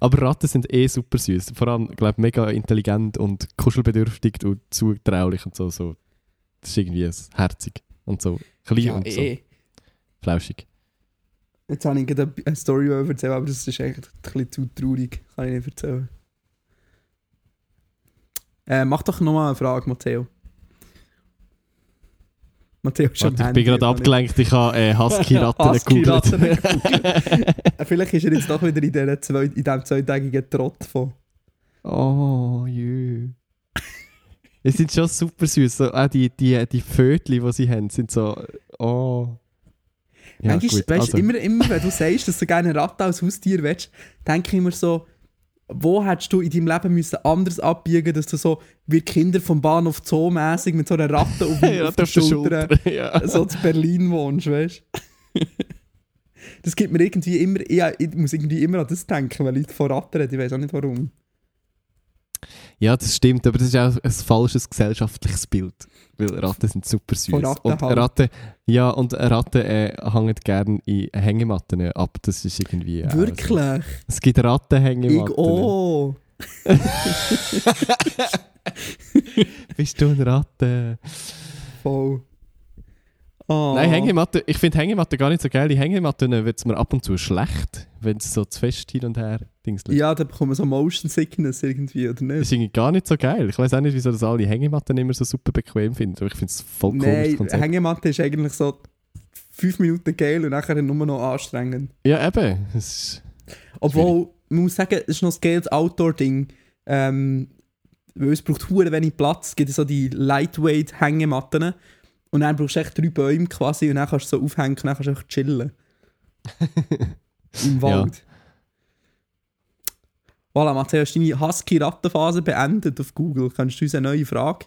Aber Ratten sind eh super süß. Vor allem, glaube mega intelligent und kuschelbedürftig und zutraulich und so. so. Das ist irgendwie herzig und so klein ja, und so eh. Flauschig. Jetzt habe ich gerade eine- Story erzählen, aber das ist echt ein bisschen zu traurig. Kann ich nicht erzählen. Äh, mach doch nochmal eine Frage, Matteo. Matteo am ich bin gerade abgelenkt, ich habe äh, Husky-Ratten Husky-Ratten gegoogelt. Vielleicht ist er jetzt doch wieder in, dieser zwei, in diesem zweitägigen Trott von. oh, jö. Es sind schon super süß. So, auch die, die, die Vögel, die sie haben, sind so. Oh. Ja, Manchmal, gut, weißt, also, immer, immer, wenn du sagst, dass du gerne eine Ratte als Haustier willst, denke ich immer so, wo hättest du in deinem Leben müssen anders abbiegen dass du so wie Kinder vom Bahnhof Zoo mäßig mit so einer Ratte auf, ja, auf der Schulter ja. so zu Berlin wohnst, weißt du? Das gibt mir irgendwie immer, ja, ich muss irgendwie immer an das denken, weil Leute von Ratten reden, ich weiß auch nicht warum. Ja, das stimmt, aber das ist auch ein falsches gesellschaftliches Bild. Weil Ratten sind super süß. Ratten und halt. Ratten, ja, und Ratten äh, hängen gerne in Hängematten ab. Das ist irgendwie. auch so. Wirklich? Es gibt Rattenhängematten. Ich, oh. Bist du eine Ratte? Voll. Oh. Nein, Hängematten, ich finde Hängematten gar nicht so geil. Die Hängematten wird es mir ab und zu schlecht, wenn es so zu fest hin und her Dings Ja, da bekommen wir so Motion Sickness irgendwie, oder Das nicht? ist irgendwie gar nicht so geil. Ich weiß auch nicht, wieso das alle Hängematten immer so super bequem finden. Aber ich finde es voll komisch. das Nein, Konzept. Hängematte ist eigentlich so 5 Minuten geil und nachher nur noch anstrengend. Ja, eben. Obwohl, man muss sagen, es ist noch ein geiles Outdoor-Ding. Ähm, weil es braucht hure wenig Platz. Es gibt so die Lightweight-Hängematten. Und dann brauchst du echt drei Bäume quasi und dann kannst du so aufhängen und dann kannst du einfach chillen. Im Wald. Voilà, Matteo, hast deine Husky-Rattenphase beendet auf Google. Kannst du uns eine neue Frage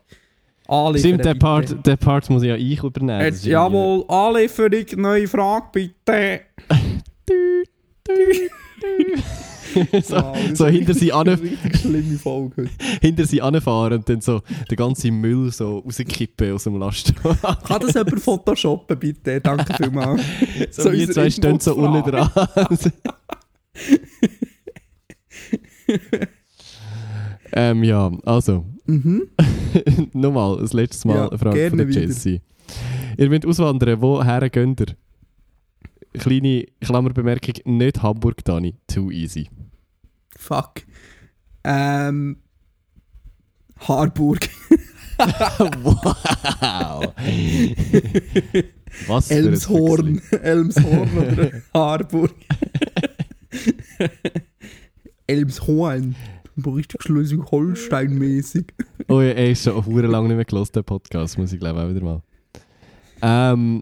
anliefern? Stimmt, der bitte? Part, der Part muss ja ich übernehmen. Jetzt, jawohl, Anlieferung, neue Frage bitte. so, Wow, so hinter sie an, schlimme Folge. hinter sie anfahren und dann so den ganzen Müll so rauskippen aus dem Lastwagen. Kann das jemand photoshoppen, bitte? Danke vielmals. so So wir zwei stehen so unten dran. Ähm, ja, also, Mhm. nochmal, das letzte Mal Ja, eine Frage von. Jessie. Ihr müsst auswandern, woher geht ihr? Kleine Klammerbemerkung, nicht Hamburg, Dani, too easy. Fuck. Ähm. Harburg. wow! Was Elmshorn. Elmshorn oder Harburg. Elmshorn. Richtig Schleswig-Holstein-mäßig. Oh ja, ey, ist schon hure lange nicht mehr gelost, der Podcast, muss ich glaube auch wieder mal. Ähm,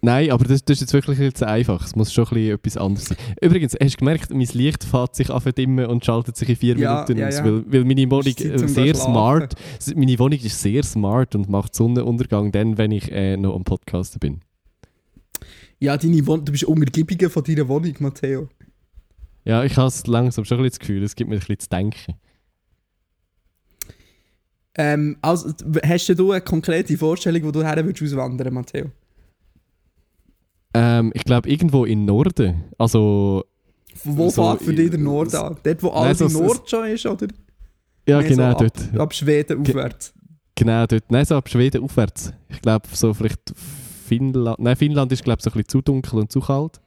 nein, aber das, das ist jetzt wirklich zu einfach. Es muss schon ein bisschen etwas anderes sein. Übrigens, hast du gemerkt, mein Licht fährt sich an verdimmen und schaltet sich in vier Ja, Minuten ja, aus, ja. weil, weil meine Wohnung äh, sehr smart, meine Wohnung ist sehr smart und macht Sonnenuntergang dann, wenn ich äh, noch am Podcasten bin. Ja, deine Wohnung, du bist Umgebungen von deiner Wohnung, Matteo. Ja, ich habe langsam schon ein bisschen das Gefühl, es gibt mir ein bisschen zu denken. Ähm, also, hast du eine konkrete Vorstellung, wo du her willst auswandern, Matteo? Ähm, ich glaube, irgendwo im Norden. Also, Wo So, fährt für dich der Norden an? Dort, wo alles im Nord schon ist, oder? ja, Mehr genau so dort. Ab, ab Schweden Ge- aufwärts. Genau dort. Nein, so ab Schweden aufwärts. Ich glaube, so vielleicht Finnland. Nein, Finnland ist, glaube ich, so ein bisschen zu dunkel und zu kalt.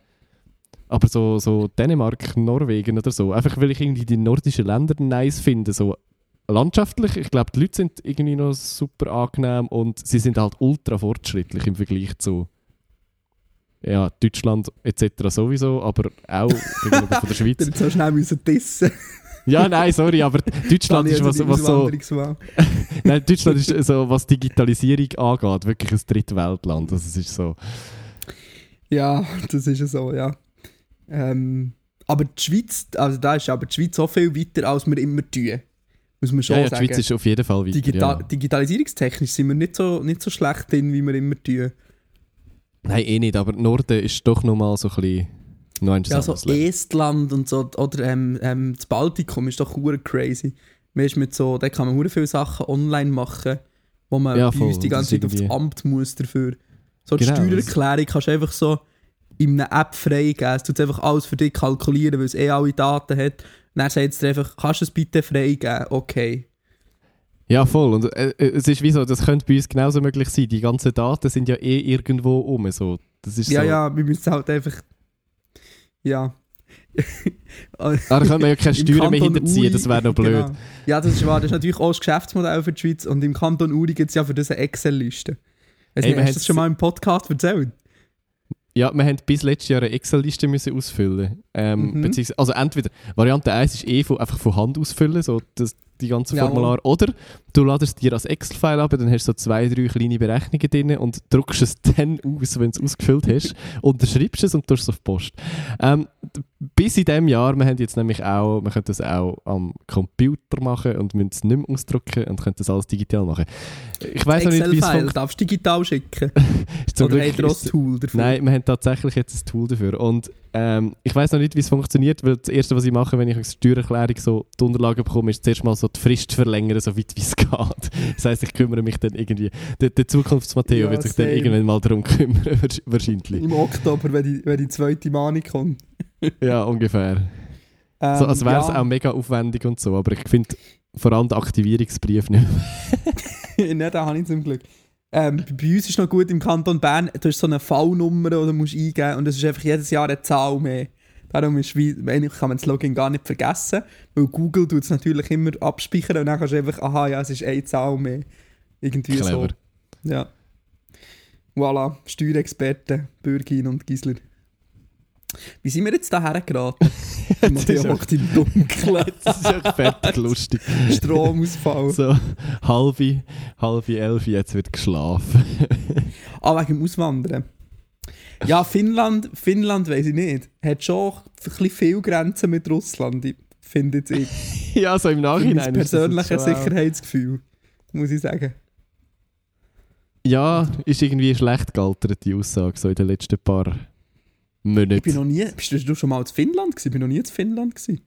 Aber so, so Dänemark, Norwegen oder so. Einfach weil ich irgendwie die nordischen Länder nice finde. So landschaftlich. Ich glaube, die Leute sind irgendwie noch super angenehm und sie sind halt ultra fortschrittlich im Vergleich zu ja, Deutschland etc. sowieso, aber auch gegenüber von der Schweiz. Jetzt so schnell müssen dissen. Ja, nein, sorry, aber Deutschland ist was, was so. Nein, Deutschland ist so, was Digitalisierung angeht, wirklich ein Drittweltland. Also es ist so. Ja, das ist ja so, ja. Ähm, aber die Schweiz, also da ist aber die Schweiz so viel weiter, als wir immer tun. Muss man schon Ja, ja, die sagen. Schweiz ist auf jeden Fall weiter. Digita ja. Digitalisierungstechnisch sind wir nicht so, nicht so schlecht drin, wie wir immer tun. Nein, eh nicht, aber Norden ist doch nochmal so ein bisschen. Noch ein Ja, so. Estland und so, oder ähm, ähm, das Baltikum ist doch crazy. Man ist mit so, da kann man viele Sachen online machen, wo man Ja, bei uns die ganze Zeit aufs Amt muss dafür. So die Genau, Steuererklärung kannst du einfach so in einer App freigeben. Es tut einfach alles für dich kalkulieren, weil es eh alle Daten hat. Und dann sagt es dir einfach, kannst du es bitte freigeben? Okay. Ja, voll. Und äh, äh, es ist wie so, das könnte bei uns genauso möglich sein. Die ganzen Daten sind ja eh irgendwo um. So. Das ist Ja, so. ja, wir müssen halt einfach. Ja. Da könnte man ja keine Steuern mehr hinterziehen, Uri- das wäre noch blöd. Genau. Ja, das ist wahr. Das ist natürlich auch das Geschäftsmodell für die Schweiz. Und im Kanton Uri gibt es ja für eine Excel-Liste. Hast du das schon mal im Podcast erzählt? Ja, wir haben bis letztes Jahr eine Excel-Liste müssen ausfüllen. Ähm, Mhm. also entweder Variante 1 ist eh von, einfach von Hand ausfüllen, so das, die ganzen. Formulare. Oder du ladest dir als Excel-File ab, dann hast du so zwei, drei kleine Berechnungen drin und druckst es dann aus, wenn du es ausgefüllt hast, unterschreibst es und tust es auf die Post. Ähm, bis in diesem Jahr, wir haben jetzt nämlich auch, wir können das auch am Computer machen und müssen es nicht mehr ausdrucken und können das alles digital machen. Ich weiß noch nicht, wie es funktioniert. darfst du digital schicken. Oder Glück habt ihr auch ein Tool dafür? Nein, wir haben tatsächlich jetzt ein Tool dafür. Und ähm, ich weiß noch nicht, wie es funktioniert, weil das Erste, was ich mache, wenn ich eine Steuererklärung so die Unterlagen bekomme, ist zuerst mal so die Frist verlängern, so weit wie es geht. Das heisst, ich kümmere mich dann irgendwie. Der, der Zukunfts-Matteo Ja, wird sich dann same. irgendwann mal darum kümmern, wahrsch- wahrscheinlich. Im Oktober, wenn die, wenn die zweite Mahnung kommt. Ja, ungefähr. Ähm, so, als wäre es ja. auch mega aufwendig und so, aber ich finde vor allem den Aktivierungsbrief nicht mehr. Nein, den habe ich zum Glück. Ähm, bei uns ist noch gut im Kanton Bern, du hast so eine V-Nummer, die du musst eingeben und es ist einfach jedes Jahr eine Zahl mehr. Darum ist wie, eigentlich kann man das Login gar nicht vergessen, weil Google tut es natürlich immer abspeichern und dann kannst du einfach, aha, ja, es ist eine Zahl mehr. Irgendwie Clever. so. Ja. Voilà, Steuerexperten, Bürgin und Gisler. Wie sind wir jetzt daher geraten? Matteo hockt im Dunkeln. Das ist echt fertig lustig. Stromausfall. So, halbe, halbe elf, jetzt wird geschlafen. Ah, wegen dem Auswandern. Ja, Finnland, Finnland weiß ich nicht. Hat schon ein bisschen viel Grenzen mit Russland, finde ich. ja, so im Nachhinein. mein persönliches Sicherheitsgefühl, muss ich sagen. Ja, ist irgendwie schlecht gealtert, die Aussage, so in den letzten paar Monaten. Ich bin noch nie, bist du schon mal in Finnland gewesen? Ich bin noch nie in Finnland gewesen.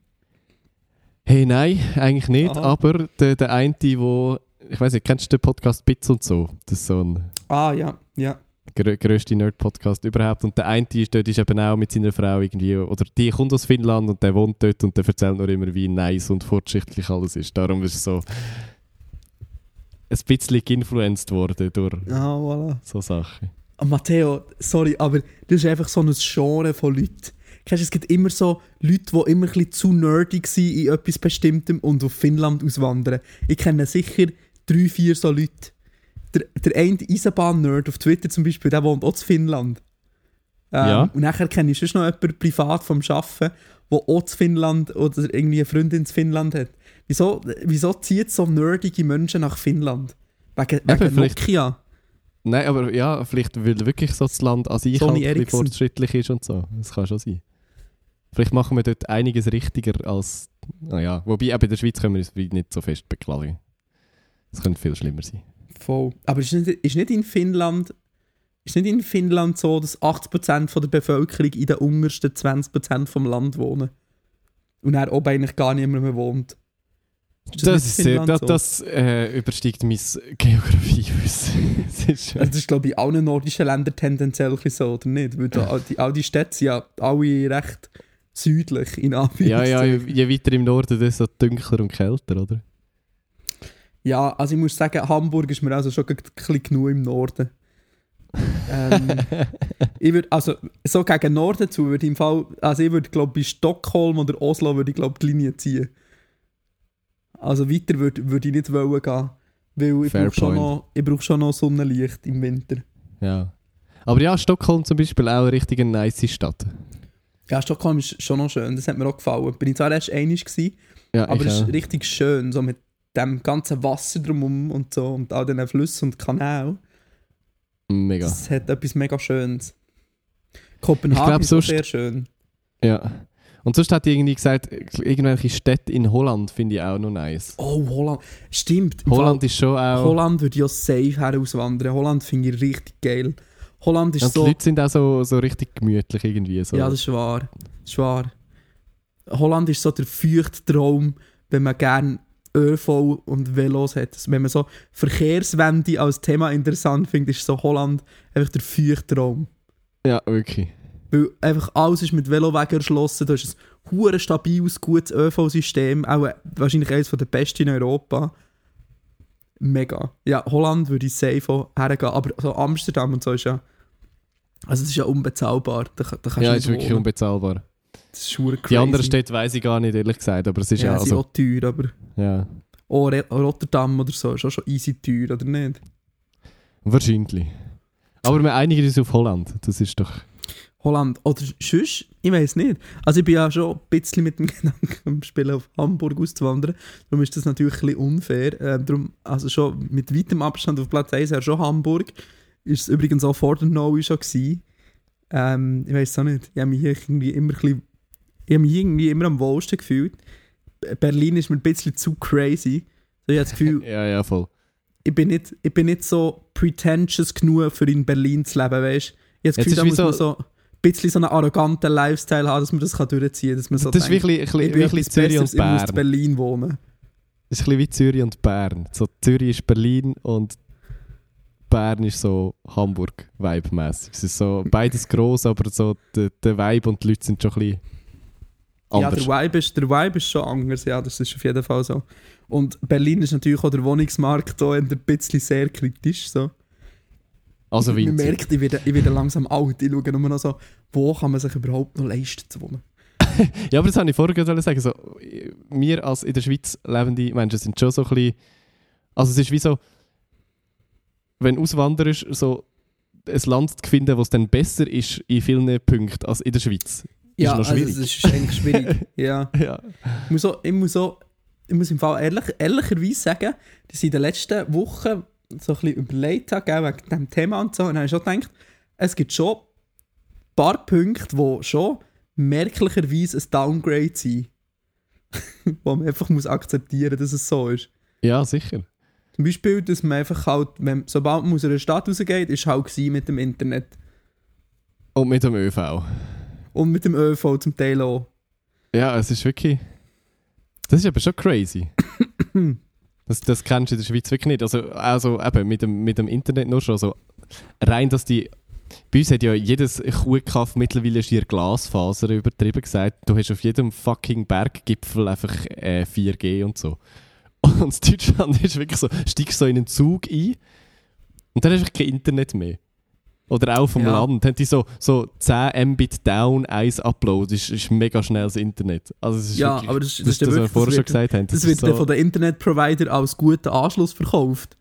Hey, nein, eigentlich nicht. Aha. Aber der, der eine, wo ich weiß nicht, kennst du den Podcast Bits und so? Das ist so ein Ah, ja, ja. grö grösste Nerd-Podcast überhaupt. Und der eine ist dort ist eben auch mit seiner Frau irgendwie, oder die kommt aus Finnland und der wohnt dort und der erzählt nur immer, wie nice und fortschrittlich alles ist. Darum ist es so ein bisschen geinfluenced worden durch Ah, voilà. so Sachen. Ah, Matteo, sorry, aber das ist einfach so ein Genre von Leuten. Kennst du, es gibt immer so Leute, die immer ein bisschen zu nerdig sind in etwas Bestimmtem und auf Finnland auswandern. Ich kenne sicher drei, vier so Leute. Der, der eine Eisenbahn-Nerd auf Twitter zum Beispiel, der wohnt auch in Finnland. Ähm, Ja. Und nachher kenne ich sonst noch jemanden privat vom Arbeiten, der auch in Finnland oder irgendwie eine Freundin in Finnland hat. Wieso, wieso zieht so nerdige Menschen nach Finnland? Wegen, wegen Nokia. Nein, aber ja, vielleicht weil wirklich so das Land an sich Sony halt fortschrittlich ist und so. Das kann schon sein. Vielleicht machen wir dort einiges richtiger als. Naja, wobei eben in der Schweiz können wir uns nicht so fest beklagen. Es könnte viel schlimmer sein. Voll. Aber ist nicht, ist nicht in Finnland ist nicht in Finnland so, dass 80% von der Bevölkerung in den untersten 20% vom Land wohnen? Und er oben eigentlich gar niemand mehr wohnt. Das, ist sehr, das, das äh, übersteigt mein Geografiewissen. das ist, Also das ist glaube ich in allen nordischen Ländern tendenziell so, oder nicht? Weil da, all, die, all die Städte sind ja alle recht südlich, in ja, Anführungszeichen. ja, je, je weiter im Norden, desto dunkler und kälter, oder? Ja, also ich muss sagen, Hamburg ist mir also schon ein bisschen genug im Norden. ähm, ich würde, also so gegen Norden zu, würde ich im Fall, also ich würde glaube bei Stockholm oder Oslo würde ich glaube die Linie ziehen. Also weiter würde würd ich nicht wollen gehen, weil ich brauche schon, noch- ich brauch schon noch Sonnenlicht im Winter. Ja. Aber ja, Stockholm zum Beispiel auch eine richtig nice Stadt. Ja, Stockholm ist schon noch schön, das hat mir auch gefallen. Bin ich zwar erst einig gewesen, Ja, aber es ist richtig schön, so mit dem ganzen Wasser drumherum und so und all diesen Flüssen und Kanälen. Mega. Es hat etwas mega Schönes. Kopenhagen glaub, ist sehr schön. Ja. Und sonst hat die irgendwie gesagt, irgendwelche Städte in Holland finde ich auch noch nice. Oh, Holland. Stimmt. im Holland Fall, ist schon auch. Holland würde auch safe herauswandern. Holland finde ich richtig geil. Holland ist die so... Leute sind auch so, so richtig gemütlich irgendwie. So. Ja, das ist wahr. Das ist wahr. Holland ist so der feuchte Traum, wenn man gerne ÖV und Velos hat. Also wenn man so Verkehrswende als Thema interessant findet, ist so Holland einfach der feuchte Traum. ja, wirklich. Weil einfach alles ist mit Velowegen erschlossen. Du hast ein hure stabiles, gutes ÖV-System. Auch wahrscheinlich eines der besten in Europa. Mega. Ja, Holland würde ich safe hergehen. Aber so Amsterdam und so ist ja... Also das ist ja unbezahlbar. Da, da Ja, nicht ist wirklich wohnen. unbezahlbar. Das ist crazy. Die anderen Städte weiß ich gar nicht, ehrlich gesagt. Aber es ist ja, ja, also. auch teuer, aber... Ja, Oh, Rotterdam oder so ist auch schon easy teuer, oder nicht? wahrscheinlich. Aber wir einigen uns auf Holland. Das ist doch. Holland. Oder sonst, ich weiß nicht. Also ich bin ja schon ein bisschen mit dem Gedanken am Spielen auf Hamburg auszuwandern. Darum ist das natürlich ein bisschen unfair. Ähm, darum, also schon mit weitem Abstand auf Platz 1 ja schon Hamburg. Ist es übrigens auch vor der Noe schon gewesen. Ähm, ich weiß auch nicht. Ich habe mich hier irgendwie immer ein bisschen, ich habe mich irgendwie immer am wohlsten gefühlt. Berlin ist mir ein bisschen zu crazy. So, ich habe das Gefühl, Ja, ja, voll. ich bin nicht, ich bin nicht so pretentious genug, für in Berlin zu leben, weißt du? Ich habe das Jetzt Gefühl, ist da wie so- so bisschen so einen arroganten Lifestyle haben, dass man das kann durchziehen kann. Dass man so das ist denkt, wirklich, ein ich bisschen- wirklich etwas Zürich und Besseres, ich muss in Bern. Berlin wohnen. Das ist ein bisschen wie Zürich und Bern. So, Zürich ist Berlin und Bern ist so Hamburg-Vibe-mäßig. Es ist so beides gross, aber so der, der Vibe und die Leute sind schon ein bisschen Ja, anders. der Vibe, ist, der Vibe ist schon anders, ja, das ist auf jeden Fall so. Und Berlin ist natürlich auch der Wohnungsmarkt da ein bisschen sehr kritisch. So. Also Man in Zürich. merkt, ich werde, ich werde langsam alt. Ich schaue nur noch so, wo kann man sich überhaupt noch leisten zu wohnen. Ja, aber das wollte ich vorher gerade sagen. So, wir als in der Schweiz lebende Menschen sind schon so ein bisschen. Also, es ist wie so, wenn du auswanderst, so ein Land zu finden, wo es dann besser ist in vielen Punkten als in der Schweiz. Ja, noch also schwierig. es ist eigentlich schwierig. ja. Ja. Ich muss, auch, ich, muss auch, ich muss im Fall ehrlich, ehrlicherweise sagen, dass in den letzten Wochen so ein bisschen überlegt habe, gell, wegen diesem Thema und so, und dann habe ich schon gedacht, es gibt schon ein paar Punkte, die schon merklicherweise ein Downgrade sind. wo man einfach muss akzeptieren dass es so ist. ja, sicher. Zum Beispiel, dass man einfach halt, wenn, sobald man aus einer Stadt rausgeht, ist halt mit dem Internet. Und mit dem ÖV. Und mit dem ÖV zum Teil auch. Ja, es ist wirklich. Das ist aber schon crazy. das, das kennst du in der Schweiz wirklich nicht. Also, also eben mit dem, mit dem Internet nur schon. Also, rein, dass die. Bei uns hat ja jedes Kuhkaff mittlerweile schier Glasfaser übertrieben gesagt. Du hast auf jedem fucking Berggipfel einfach äh, 4G und so. Und in Deutschland ist wirklich so, steigst so in einen Zug ein und dann hast du kein Internet mehr. Oder auch vom Ja. Land. Haben die so, so 10 Mbit down, 1 Upload. Das ist, ist mega schnelles Internet. Also es ist Ja, wirklich, aber das, das, das, ist dann das, was wir wirklich- vorher das schon wird- gesagt haben. Das, wird so, von den Internetprovider als guter Anschluss verkauft.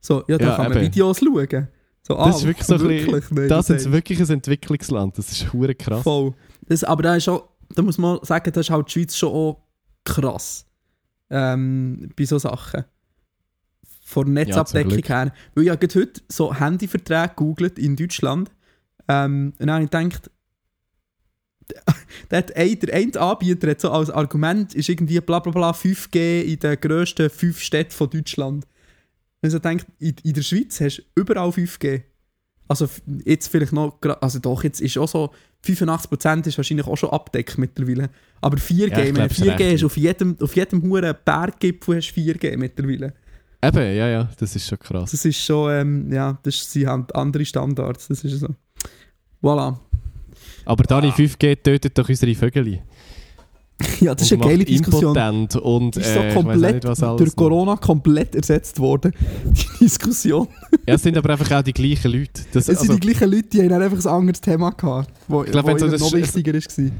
So, ja, da Ja, kann man eben. Videos schauen. So, ah, Das ist wirklich so ein bisschen- wirklich? Das das ist wirklich ein Entwicklungsland. Das ist hure krass. Voll. Das, aber da, ist auch, da muss man sagen, das ist halt die Schweiz schon auch krass. Ähm, bei so Sachen. Von Netzabdeckung Glück. her. Weil ich habe heute so Handyverträge gegoogelt in Deutschland. Ähm, und dann habe ich gedacht, der, ein, der eine Anbieter hat so als Argument ist irgendwie bla bla bla 5G in den grössten fünf Städten von Deutschland. Und ich denkt, in, in der Schweiz hast du überall 5G. Also jetzt vielleicht noch, also doch, jetzt ist auch so, 85% ist wahrscheinlich auch schon abdeckt mittlerweile. Aber 4G, Ja, glaub, es 4G reicht hast du auf jedem, auf jedem huren Berggipfel hast du 4G mittlerweile. Eben, ja, ja, das ist schon krass. Das ist schon, ähm, ja, das sind halt andere Standards, das ist so. Voilà. Aber Dani, 5G tötet doch unsere Vögel. Ja, das ist eine geile Diskussion. und Die ist äh, so komplett nicht, durch noch. Corona komplett ersetzt worden, die Diskussion. Ja, es sind aber einfach auch die gleichen Leute. Das, Es also, sind die gleichen Leute, die haben einfach ein anderes Thema gehabt, wo, Ich glaub, wo wenn so noch wichtiger war.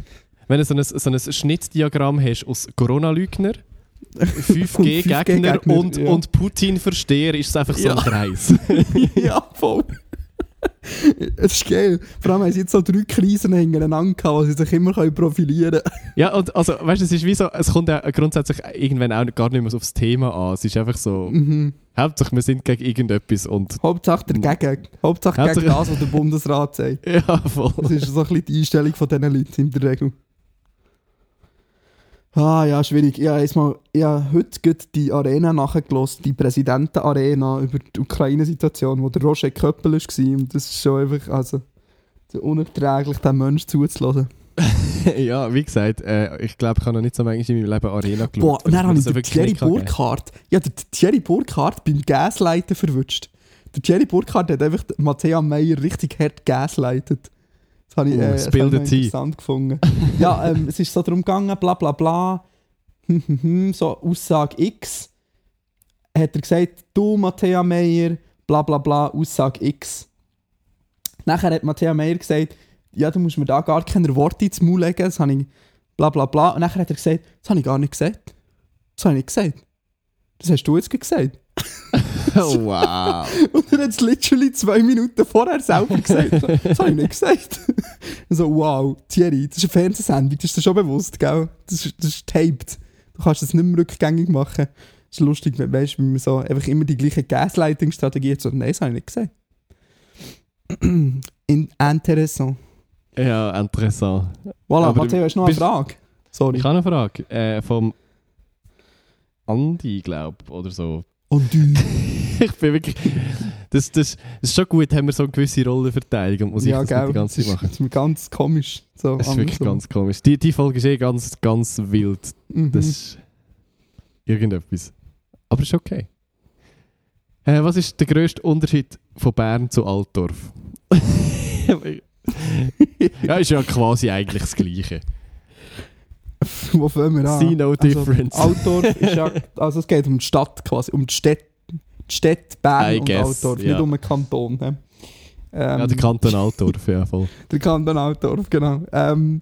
wenn du so ein, so ein Schnittdiagramm hast aus Corona-Lügner, 5G-Gegner 5G-Gegner, und, ja. und Putin-Versteher, ist es einfach so Ja. ein Kreis. ja, voll. Es ist geil. Vor allem haben sie jetzt so drei Krisen hintereinander gehabt, wo sie sich immer können profilieren können. Ja, und also, weißt du, es ist wie so, es kommt ja grundsätzlich irgendwann auch gar nicht mehr so aufs Thema an. Es ist einfach so, Mhm. Hauptsache wir sind gegen irgendetwas und Hauptsache dagegen. Hauptsache gegen Hauptsache- das, was der Bundesrat sagt. ja, voll. Das ist so ein bisschen die Einstellung von diesen Leuten in der Regel. Ah ja, schwierig. Ich habe jetzt mal, ich habe heute die Arena nachgelassen, die Präsidentenarena über die Ukraine-Situation, wo der Roger Köppel war. Und das ist schon einfach, also, so unerträglich, den Menschen zuzulassen. ja, wie gesagt, äh, ich glaube, ich habe noch nicht so manchmal in meinem Leben Arena geschaut. Boah, und dann weil habe ich den Thierry. Burkhardt, ja, der Thierry Burkhardt beim Gasleiten verwutscht. Der Thierry Burkhardt hat einfach Matthäa Meyer richtig hart gasleitet. Das habe ich, Oh, äh, das habe ich interessant gefunden. ja, ähm, es ist so darum gegangen, bla bla bla, hm, hm, hm, so Aussage X. Hat er gesagt, du Matthäa Meyer, bla bla bla, Aussage X. Nachher hat Matthäa Meyer gesagt, ja, du musst mir da gar keine Worte ins Maul legen, das habe ich bla bla bla. Und nachher hat er gesagt, das habe ich gar nicht gesagt. Das habe ich nicht gesagt. Das hast du jetzt gesagt. Oh, wow. Und er hat es literally zwei Minuten vorher selber gesagt. Das habe ich nicht gesagt. so, wow, Thierry, das ist eine Fernsehsendung, das ist dir schon bewusst, gell? Das ist, das ist taped. Du kannst das nicht mehr rückgängig machen. Das ist lustig, weißt, wenn man so einfach immer die gleiche Gaslighting-Strategie hat. So, nein, das habe ich nicht gesagt. In interessant. Ja, interessant. Voilà, Aber Matteo, hast du noch eine Frage? Sorry. Ich habe eine Frage. Äh, vom Andi, glaube ich, oder so. Und du? ich bin wirklich. Das, das, das ist schon gut, haben wir so eine gewisse Rollenverteilung und muss ja, ich das die ganze Zeit machen. das ist ganz komisch. So, Das ist wirklich andersrum. ganz komisch. Die, die Folge ist eh ganz, ganz wild. Mhm. Das ist irgendetwas. Aber ist okay. Äh, was ist der grösste Unterschied von Bern zu Altdorf? ja, ist ja quasi eigentlich das Gleiche. Wo fangen wir an? See no difference. Also, Altdorf ist ja, also es geht um die Stadt quasi, um die Stadt, die Stadt Bern I und guess, Altdorf, ja. nicht um den Kanton. Ähm, ja, der Kanton Altdorf, ja voll. der Kanton Altdorf, genau. Ähm,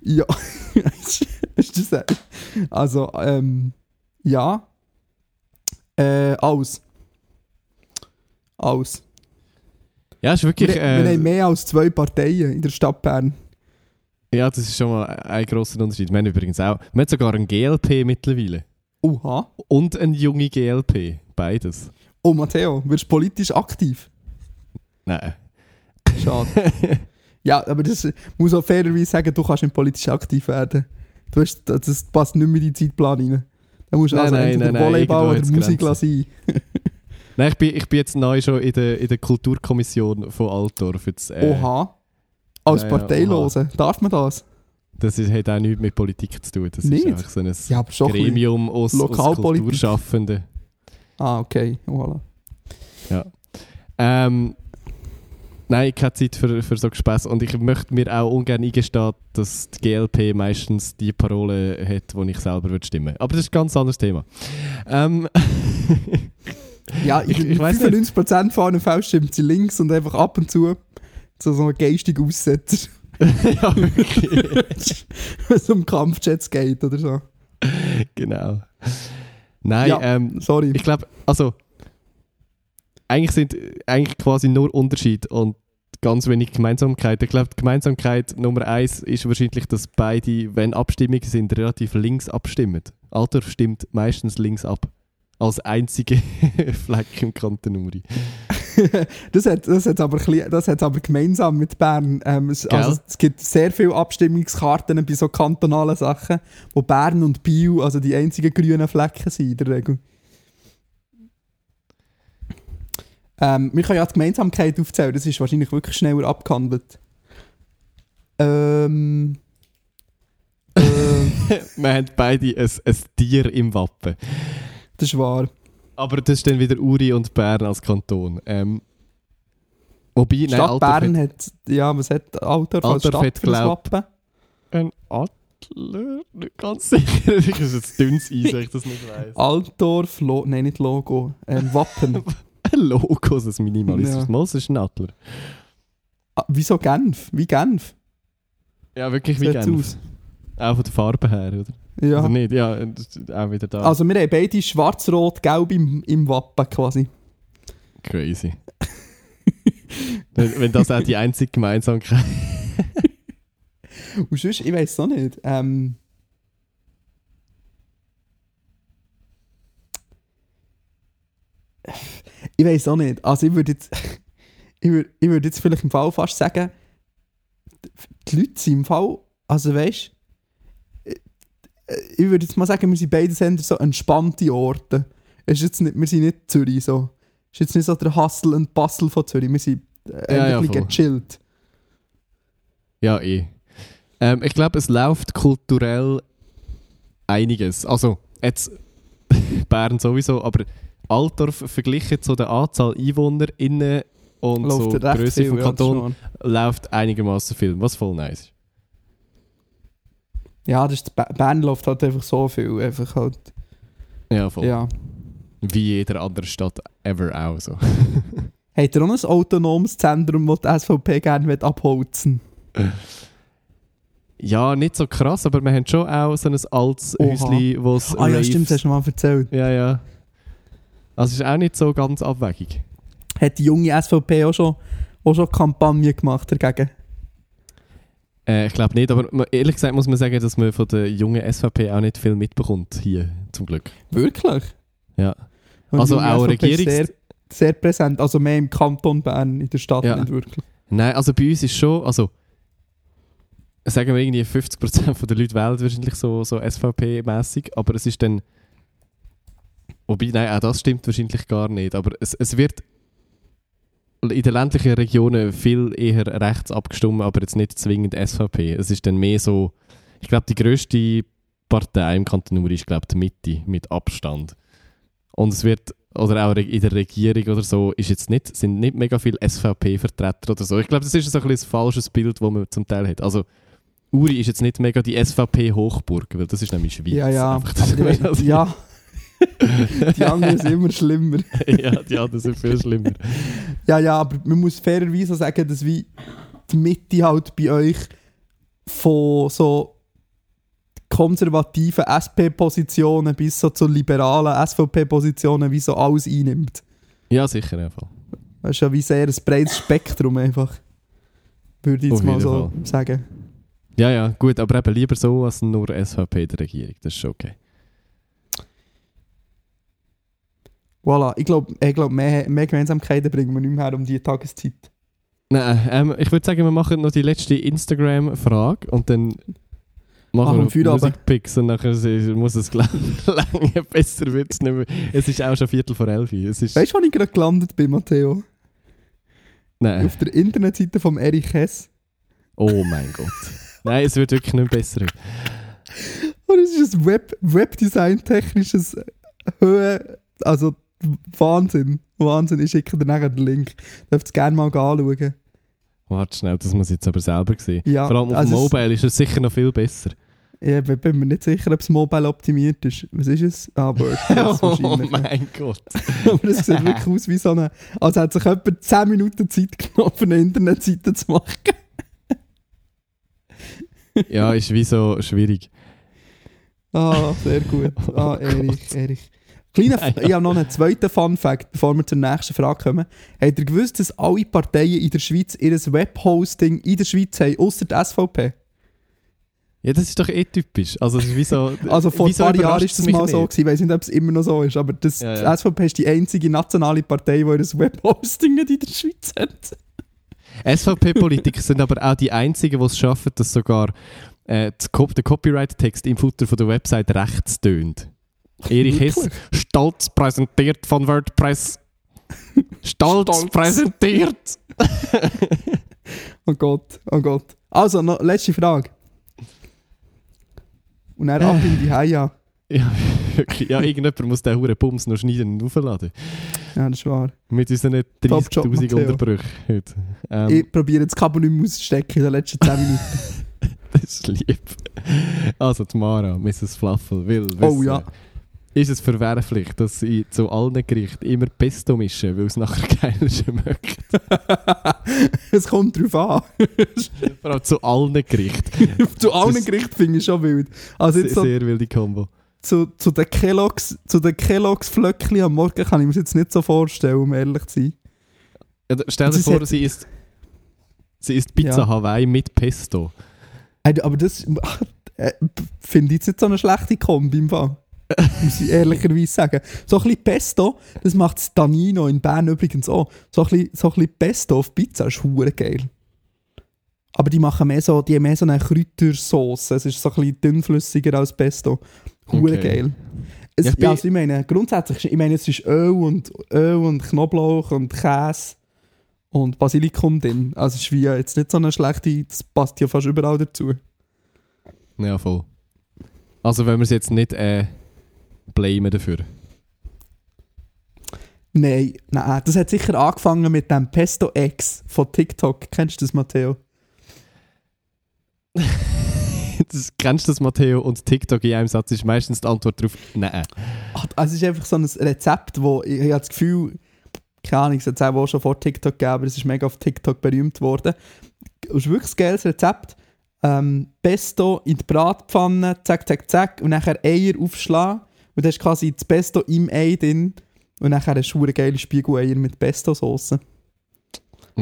ja, ist das Also, ähm, ja. Äh, alles. Alles. Ja, ist Wir, wirklich... wir Äh, haben mehr als zwei Parteien in der Stadt Bern. Ja, das ist schon mal ein grosser Unterschied. Wir haben übrigens auch, wir haben sogar einen GLP mittlerweile. Oha. Und eine junge GLP. Beides. Oh, Matteo, wirst du politisch aktiv? Nein. Schade. ja, aber das muss auch fairerweise sagen, du kannst nicht politisch aktiv werden. Du hast, das passt nicht mehr in deinen Zeitplan rein. Da musst du Nein, also nein, entweder nein, Volleyball oder Musik sein. Nein, ich bin, ich bin jetzt neu schon in der, in der Kulturkommission von Altdorf. Jetzt, äh, Oha. Als ja, ja, Parteilose. Darf man das? Das ist, hat auch nichts mit Politik zu tun. Das Nicht? ist einfach so ein Ja, aber schon ein. Gremium aus, aus. Kulturschaffenden. Ah, okay. Voilà. Ähm, nein, keine Zeit für, für so Gespäss. Und ich möchte mir auch ungern eingestehen, dass die GLP meistens die Parole hat, die ich selber würde stimmen Aber das ist ein ganz anderes Thema. Ähm, Ja, Ich- ich, ich nicht. 95% von allen Fällen stimmt sie links und einfach ab und zu so, so ein geistiger Aussetzer. ja, wirklich. Wenn es um Kampfjets geht oder so. genau. Nein, Ja. ähm, Sorry. ich glaube, also eigentlich sind eigentlich quasi nur Unterschied und ganz wenig Gemeinsamkeit. Ich glaube, die Gemeinsamkeit Nummer eins ist wahrscheinlich, dass beide, wenn Abstimmungen sind, relativ links abstimmen. Altdorf stimmt meistens links ab. Als einzige Fleck im Kanton Uri. Das hat das hat's aber, das hat's aber gemeinsam mit Bern. Ähm, es, also, es gibt sehr viele Abstimmungskarten bei so kantonalen Sachen, wo Bern und Biel also die einzigen grünen Flecken sind in der Regel. Ähm, wir können ja die Gemeinsamkeit aufzählen, das ist wahrscheinlich wirklich schneller abgehandelt. Ähm. ähm, Wir haben beide ein, ein Tier im Wappen. das ist wahr. Aber das ist dann wieder Uri und Bern als Kanton. Ähm, wobei, nein, Stadt Altdorf Bern hat, ja, was hat Altdorf als Stadt hat das Wappen? Ein Adler? Nicht ganz sicher. das ist jetzt dünnes Eis, wenn ich das nicht weiss. Altdorf, Lo nein, nicht Logo, ähm, Wappen. Ein Logo, das minimalistisch. Ja. Es ist ein Adler. ah, wieso Genf? Wie Genf? Ja, wirklich wie Genf. aus? Auch von der Farbe her, oder? Ja. Oder nicht? Ja, ist auch wieder da. Also wir haben beide schwarz-rot-gelb im, im Wappen quasi. Crazy. wenn, wenn das auch die einzige Gemeinsamkeit Und sonst, ich weiß auch nicht. Ähm, ich weiß auch nicht. Also ich würde jetzt, ich würde, ich würde jetzt vielleicht im Fall fast sagen, die Leute sind im Fall, also weißt ich würde jetzt mal sagen, wir sind beide Sender so entspannte Orte. Ist jetzt nicht, wir sind nicht Zürich so. Es ist jetzt nicht so der Hustle und Bustle von Zürich. Wir sind äh, Ja, ja, ein bisschen gechillt. Ja, eh. Ähm, ich glaube, es läuft kulturell einiges. Also, jetzt Bern sowieso, aber Altdorf verglichen zu der Anzahl EinwohnerInnen und Läuft so Größe vom Kanton läuft einigermaßen viel, was voll nice ist. Ja, das ist, Bern läuft halt einfach so viel. Einfach halt, Ja, voll. ja. Wie jeder andere Stadt ever auch so. Hat er auch ein autonomes Zentrum, das die SVP gerne abholzen ja, nicht so krass, aber wir haben schon auch so ein altes Oha. Häuschen, wo es Ah ja, stimmt, das hast du mal erzählt. Ja, ja. Also ist auch nicht so ganz abwegig. Hat die junge SVP auch schon, auch schon Kampagne gemacht dagegen? Äh, ich glaube nicht, aber ehrlich gesagt muss man sagen, dass man von der jungen SVP auch nicht viel mitbekommt hier, zum Glück. Wirklich? Ja. Und Also auch Regierungs- Sehr, sehr präsent, also mehr im Kanton Bern, in der Stadt Ja. nicht wirklich. Nein, also bei uns ist schon, also sagen wir irgendwie 50% der Leute wählen wahrscheinlich so, so SVP-mäßig, aber es ist dann wobei, nein, auch das stimmt wahrscheinlich gar nicht, aber es, es wird in den ländlichen Regionen viel eher rechts abgestimmt, aber jetzt nicht zwingend SVP. Es ist dann mehr so, ich glaube, die grösste Partei im Kanton Uri ist, glaube die Mitte, mit Abstand. Und es wird, oder auch in der Regierung oder so, ist jetzt nicht, sind nicht mega viele SVP-Vertreter oder so. Ich glaube, das ist so ein, ein falsches Bild, das man zum Teil hat. Also, Uri ist jetzt nicht mega die SVP-Hochburg, weil das ist nämlich Schweiz. Ja, ja. Einfach, weiss- ja. Die anderen sind immer schlimmer. ja, die anderen sind viel schlimmer. Ja, ja, aber man muss fairerweise sagen, dass wie die Mitte halt bei euch von so konservativen SP-Positionen bis so zu liberalen SVP-Positionen wie so alles einnimmt. Ja, sicher einfach. Das ist ja wie sehr ein breites Spektrum einfach. Würde ich jetzt mal so Fall. sagen. Ja, ja, gut, aber eben lieber so als nur SVP der Regierung. Das ist okay. Voilà, ich glaube, ich glaub, mehr, mehr Gemeinsamkeiten bringen wir nicht mehr her um die Tageszeit. Nein, ähm, ich würde sagen, wir machen noch die letzte Instagram-Frage und dann machen wir. Musikpicks und nachher muss es lang besser wird es nicht mehr. Es ist auch schon Viertel vor elf. Es ist, Weißt du, wo ich gerade gelandet bin, Matteo? nein. Auf der Internetseite vom Erich Hess. Oh mein Gott. Nein, es wird wirklich nicht besser. Und es ist ein Web Webdesign-technisches Höhe. Also Wahnsinn. Wahnsinn. Ich schicke dir nachher den Link. Dürft es gerne mal anschauen. Warte schnell, das muss ich jetzt aber selber sehen. Ja, Vor allem auf also Mobile ist es sicher noch viel besser. Ich bin mir nicht sicher, ob es mobile optimiert ist. Was ist es? Ah, WordPress oh wahrscheinlich. mein Gott. Aber es sieht wirklich aus wie so eine... Als hätte sich jemand 10 Minuten Zeit genommen, eine Internetseite zu machen. Ja, ist wie so schwierig. Ah, sehr gut. Ah, Erich, Erich. Kleiner, Nein, ja. ich habe noch einen zweiten Fun-Fact, bevor wir zur nächsten Frage kommen. Habt ihr gewusst, dass alle Parteien in der Schweiz ihr Webhosting in der Schweiz haben, außer die SVP? Ja, das ist doch eh typisch. Also, es ist wie so, Also vor ein paar Jahren es das mal so nicht? gewesen. Ich weiß nicht, ob es immer noch so ist, aber das, Ja, ja. die SVP ist die einzige nationale Partei, die ihr Webhosting nicht in der Schweiz hat. SVP-Politiker sind aber auch die einzigen, die es schaffen, dass sogar äh, der Copyright-Text im Futter von der Website rechts tönt. Erich Hess, stolz präsentiert von WordPress. Stolz, Stolz. präsentiert! Oh Gott, oh Gott. Also, noch letzte Frage. Und dann ab in die Haia. Ja, wirklich. Ja, irgendjemand muss den Huren Bums noch schneiden und aufladen. Ja, das ist wahr. Mit unseren Top Job, 30'000 Matteo. Unterbrüchen heute. Ähm, Ich probiere das Kabel nicht mehr auszustecken in den letzten 10 Minuten. Das ist lieb. Also, die Mara, Mrs. Fluffel, will wissen, Oh ja. Ist es verwerflich, dass sie zu allen Gerichten immer Pesto mischen, weil es nachher geiler schmeckt? es kommt drauf an. Vor allem zu allen Gerichten. zu allen Gerichten finde ich schon wild. Also Sehr, jetzt so sehr wilde Kombo. zu, zu den Kelloggs, zu den Kelloggs Flöckchen am Morgen kann ich mir das jetzt nicht so vorstellen, um ehrlich zu sein. Ja, stell dir vor, sie isst, sie isst Pizza Ja. Hawaii mit Pesto. Aber das äh, finde ich jetzt nicht so eine schlechte Kombi im Fall. Muss ich ehrlicherweise sagen. So ein bisschen Pesto, das macht das Danino in Bern übrigens auch. So ein bisschen, so ein bisschen Pesto auf Pizza ist hure geil. Aber die machen mehr so, die haben mehr so eine Kräutersauce. Es ist so ein bisschen dünnflüssiger als Pesto. Hure Okay. geil. Es, Ja, ja, ich bin- also ich meine, grundsätzlich, ich meine, es ist Öl und, Öl und Knoblauch und Käse und Basilikum drin. Also es ist wie jetzt nicht so eine schlechte, das passt ja fast überall dazu. Ja, voll. Also, wenn wir es jetzt nicht äh, blamen dafür. Nein, nein, das hat sicher angefangen mit dem Pesto X von TikTok. Kennst du das, Matteo? das, kennst du das, Matteo? Und TikTok in einem Satz ist meistens die Antwort darauf, nein. Ach, Also es ist einfach so ein Rezept, wo ich, ich habe das Gefühl, keine Ahnung, es hat es auch schon vor TikTok gegeben, aber es ist mega auf TikTok berühmt worden. Es ist wirklich ein geiles Rezept. Ähm, Pesto in die Bratpfanne, zack, zack, zack, und nachher Eier aufschlagen. Und dann hast du quasi das Pesto im Ei drin. Und nachher du eine geile Spiegeleier mit Pesto-Sauce.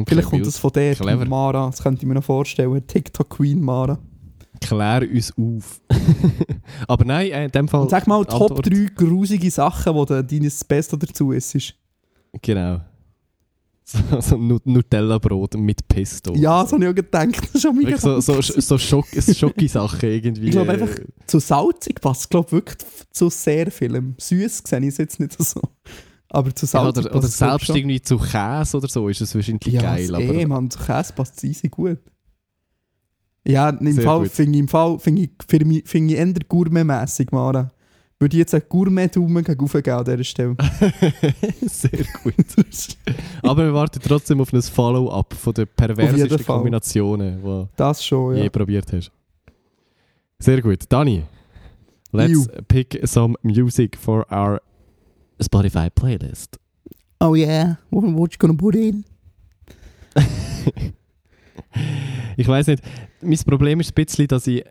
Vielleicht kommt das von der. Mara, das könnte ich mir noch vorstellen. TikTok Queen Mara. Klär uns auf. Aber nein, äh, in dem Fall. Und sag mal, Top Antwort- 3 grusige Sachen, wo du deines Pesto dazu isst. Genau. So, so Nu- Nutella-Brot mit Pesto. Ja, das habe ich auch gedacht. Das ist schon mega so, so, so Schock, Schocki-Sachen irgendwie. Ich glaube einfach, zu salzig passt glaube wirklich zu sehr vielem. Süß sehe ich es jetzt nicht so. Aber zu ja, salzig oder, oder glaub selbst schon. irgendwie zu Käse oder so ist es wahrscheinlich ja, geil. Aber eh, man, zu Käse passt es easy gut. Ja, im Fall finde ich, im Fall, finde ich, finde ich eher gourmetmässig, Mara. Würde ich jetzt einen Gourmet-Daumen gegen geben an dieser Stelle. sehr gut. aber wir warten trotzdem auf ein Follow-up von den perversesten. Kombinationen, die Das schon, du ja. je probiert hast. Sehr gut. Dani, let's You. pick some music for our Spotify playlist. Oh yeah, what, what you gonna put in? Ich weiß nicht, mein Problem ist ein bisschen, dass ich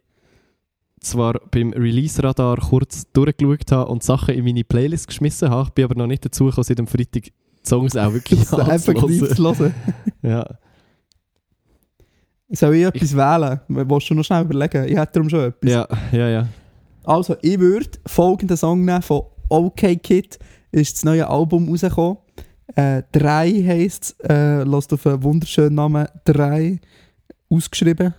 zwar beim Release-Radar kurz durchgeschaut habe und Sachen in meine Playlist geschmissen habe, ich bin aber noch nicht dazu gekommen, seit dem Freitag Songs auch wirklich anzuhören. zu hören. Ja. Soll ich etwas wählen? Willst du noch schnell überlegen? Ich hätte darum schon etwas. Ja, ja, ja. Also, ich würde folgenden Song nehmen von OK Kid. Ist das neue Album rausgekommen. Äh, 3 heisst es. Äh, lasst auf einen wunderschönen Namen 3 ausgeschrieben.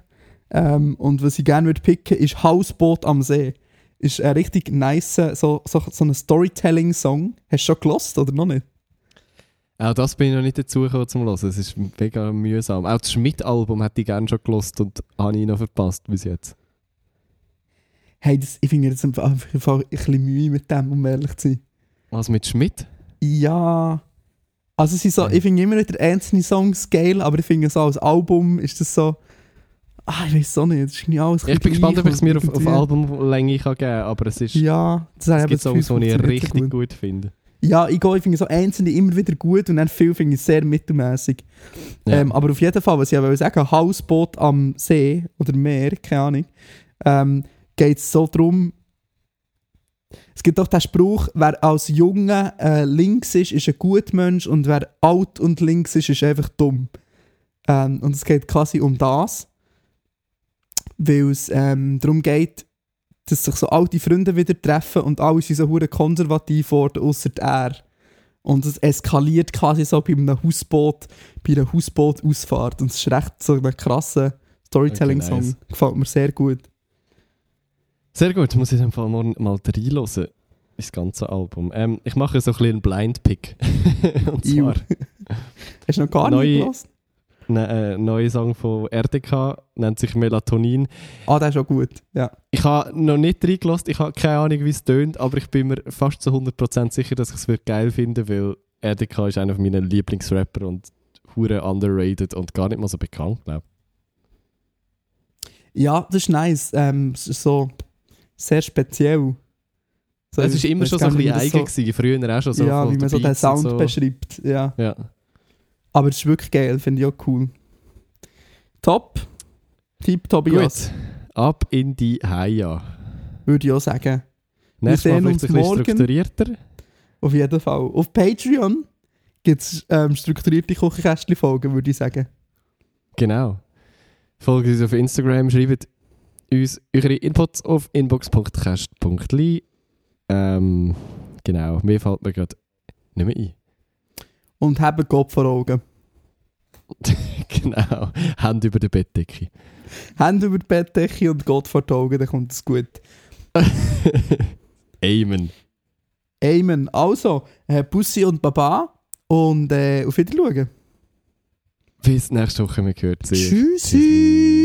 Ähm, und was ich gerne würde picken, ist Hausboot am See. Ist ein richtig nice, so, so, so ein Storytelling-Song. Hast du schon gelost oder noch nicht? Auch das bin ich noch nicht dazu gekommen zum Hören. Es ist mega mühsam. Auch das Schmidt-Album hätte ich gerne schon gelost und habe ich noch verpasst bis jetzt. Hey, das, ich finde jetzt einfach, ein bisschen Mühe mit dem, um ehrlich zu sein. Was mit Schmidt? Ja. Also, ist so, ich finde immer wieder einzelne Songs geil, aber ich finde so als Album ist das so. Ah, ich weiß auch nicht. Das ist irgendwie alles Ich bin gespannt, ob ich es mir auf, auf Albumlänge kann geben kann, aber es ist. Ja, das es habe gibt Songs, die ich richtig gut. gut finde. Ja, ich, ich finde so einzelne immer wieder gut und dann viel finde ich sehr mittelmäßig. Ja. Ähm, aber auf jeden Fall, was ich auch sagen Hausboot am See oder Meer, keine Ahnung, ähm, geht es so darum, es gibt doch den Spruch, wer als Junge äh, links ist, ist ein guter Mensch und wer alt und links ist, ist einfach dumm. Ähm, und es geht quasi um das, weil es ähm, darum geht, dass sich so alte Freunde wieder treffen und alle sind so hure konservativ worden, außer er. Und es eskaliert quasi so bei einem Hausboot, bei einer Hausbootausfahrt. Und es ist recht so ein krasser Storytelling-Song. Okay, nice. Gefällt mir sehr gut. Sehr gut, muss ich in dem Fall mal, mal reinhören. Das ganze Album. Ähm, ich mache so ein bisschen einen Blind-Pick. Und Iu. zwar Hast du noch gar Neue- nicht gehört? Ein äh, neuer Song von RDK, nennt sich Melatonin. Ah, der ist auch gut. Ja. Ich habe noch nicht reingelassen, ich habe keine Ahnung, wie es tönt, aber ich bin mir fast zu 100% sicher, dass ich es geil finde, weil RDK ist einer meiner Lieblingsrapper und hure underrated und gar nicht mal so bekannt, glaube ja, das ist nice. Ähm, es ist so sehr speziell. So, Es ich war immer schon so ein bisschen eigen, das gewesen, früher auch schon so. ja, wie man so den Sound so. beschreibt. Ja. Ja. Aber es ist wirklich geil, finde ich auch cool. Top. Typ Tobias, Gut, ab in die Haia. würde ich auch sagen. Nächstes Mal vielleicht ein bisschen strukturierter. Auf jeden Fall. Auf Patreon gibt es ähm, strukturierte Küchenkästchen-Folgen, würde ich sagen. Genau. Folgt uns auf Instagram, schreibt uns eure Inputs auf inbox.cast.li. Ähm, genau, mir fällt mir gerade nicht mehr ein. Und haben Gott vor Augen. genau, Hand über der Bettdecke. Hände über die Bettdecke und Gott vor die Augen, dann kommt es gut. Amen. Amen. Also, äh, Bussi und Baba und äh, auf Wiedersehen. Bis nächste Woche, wir hören Sie. Tschüssi.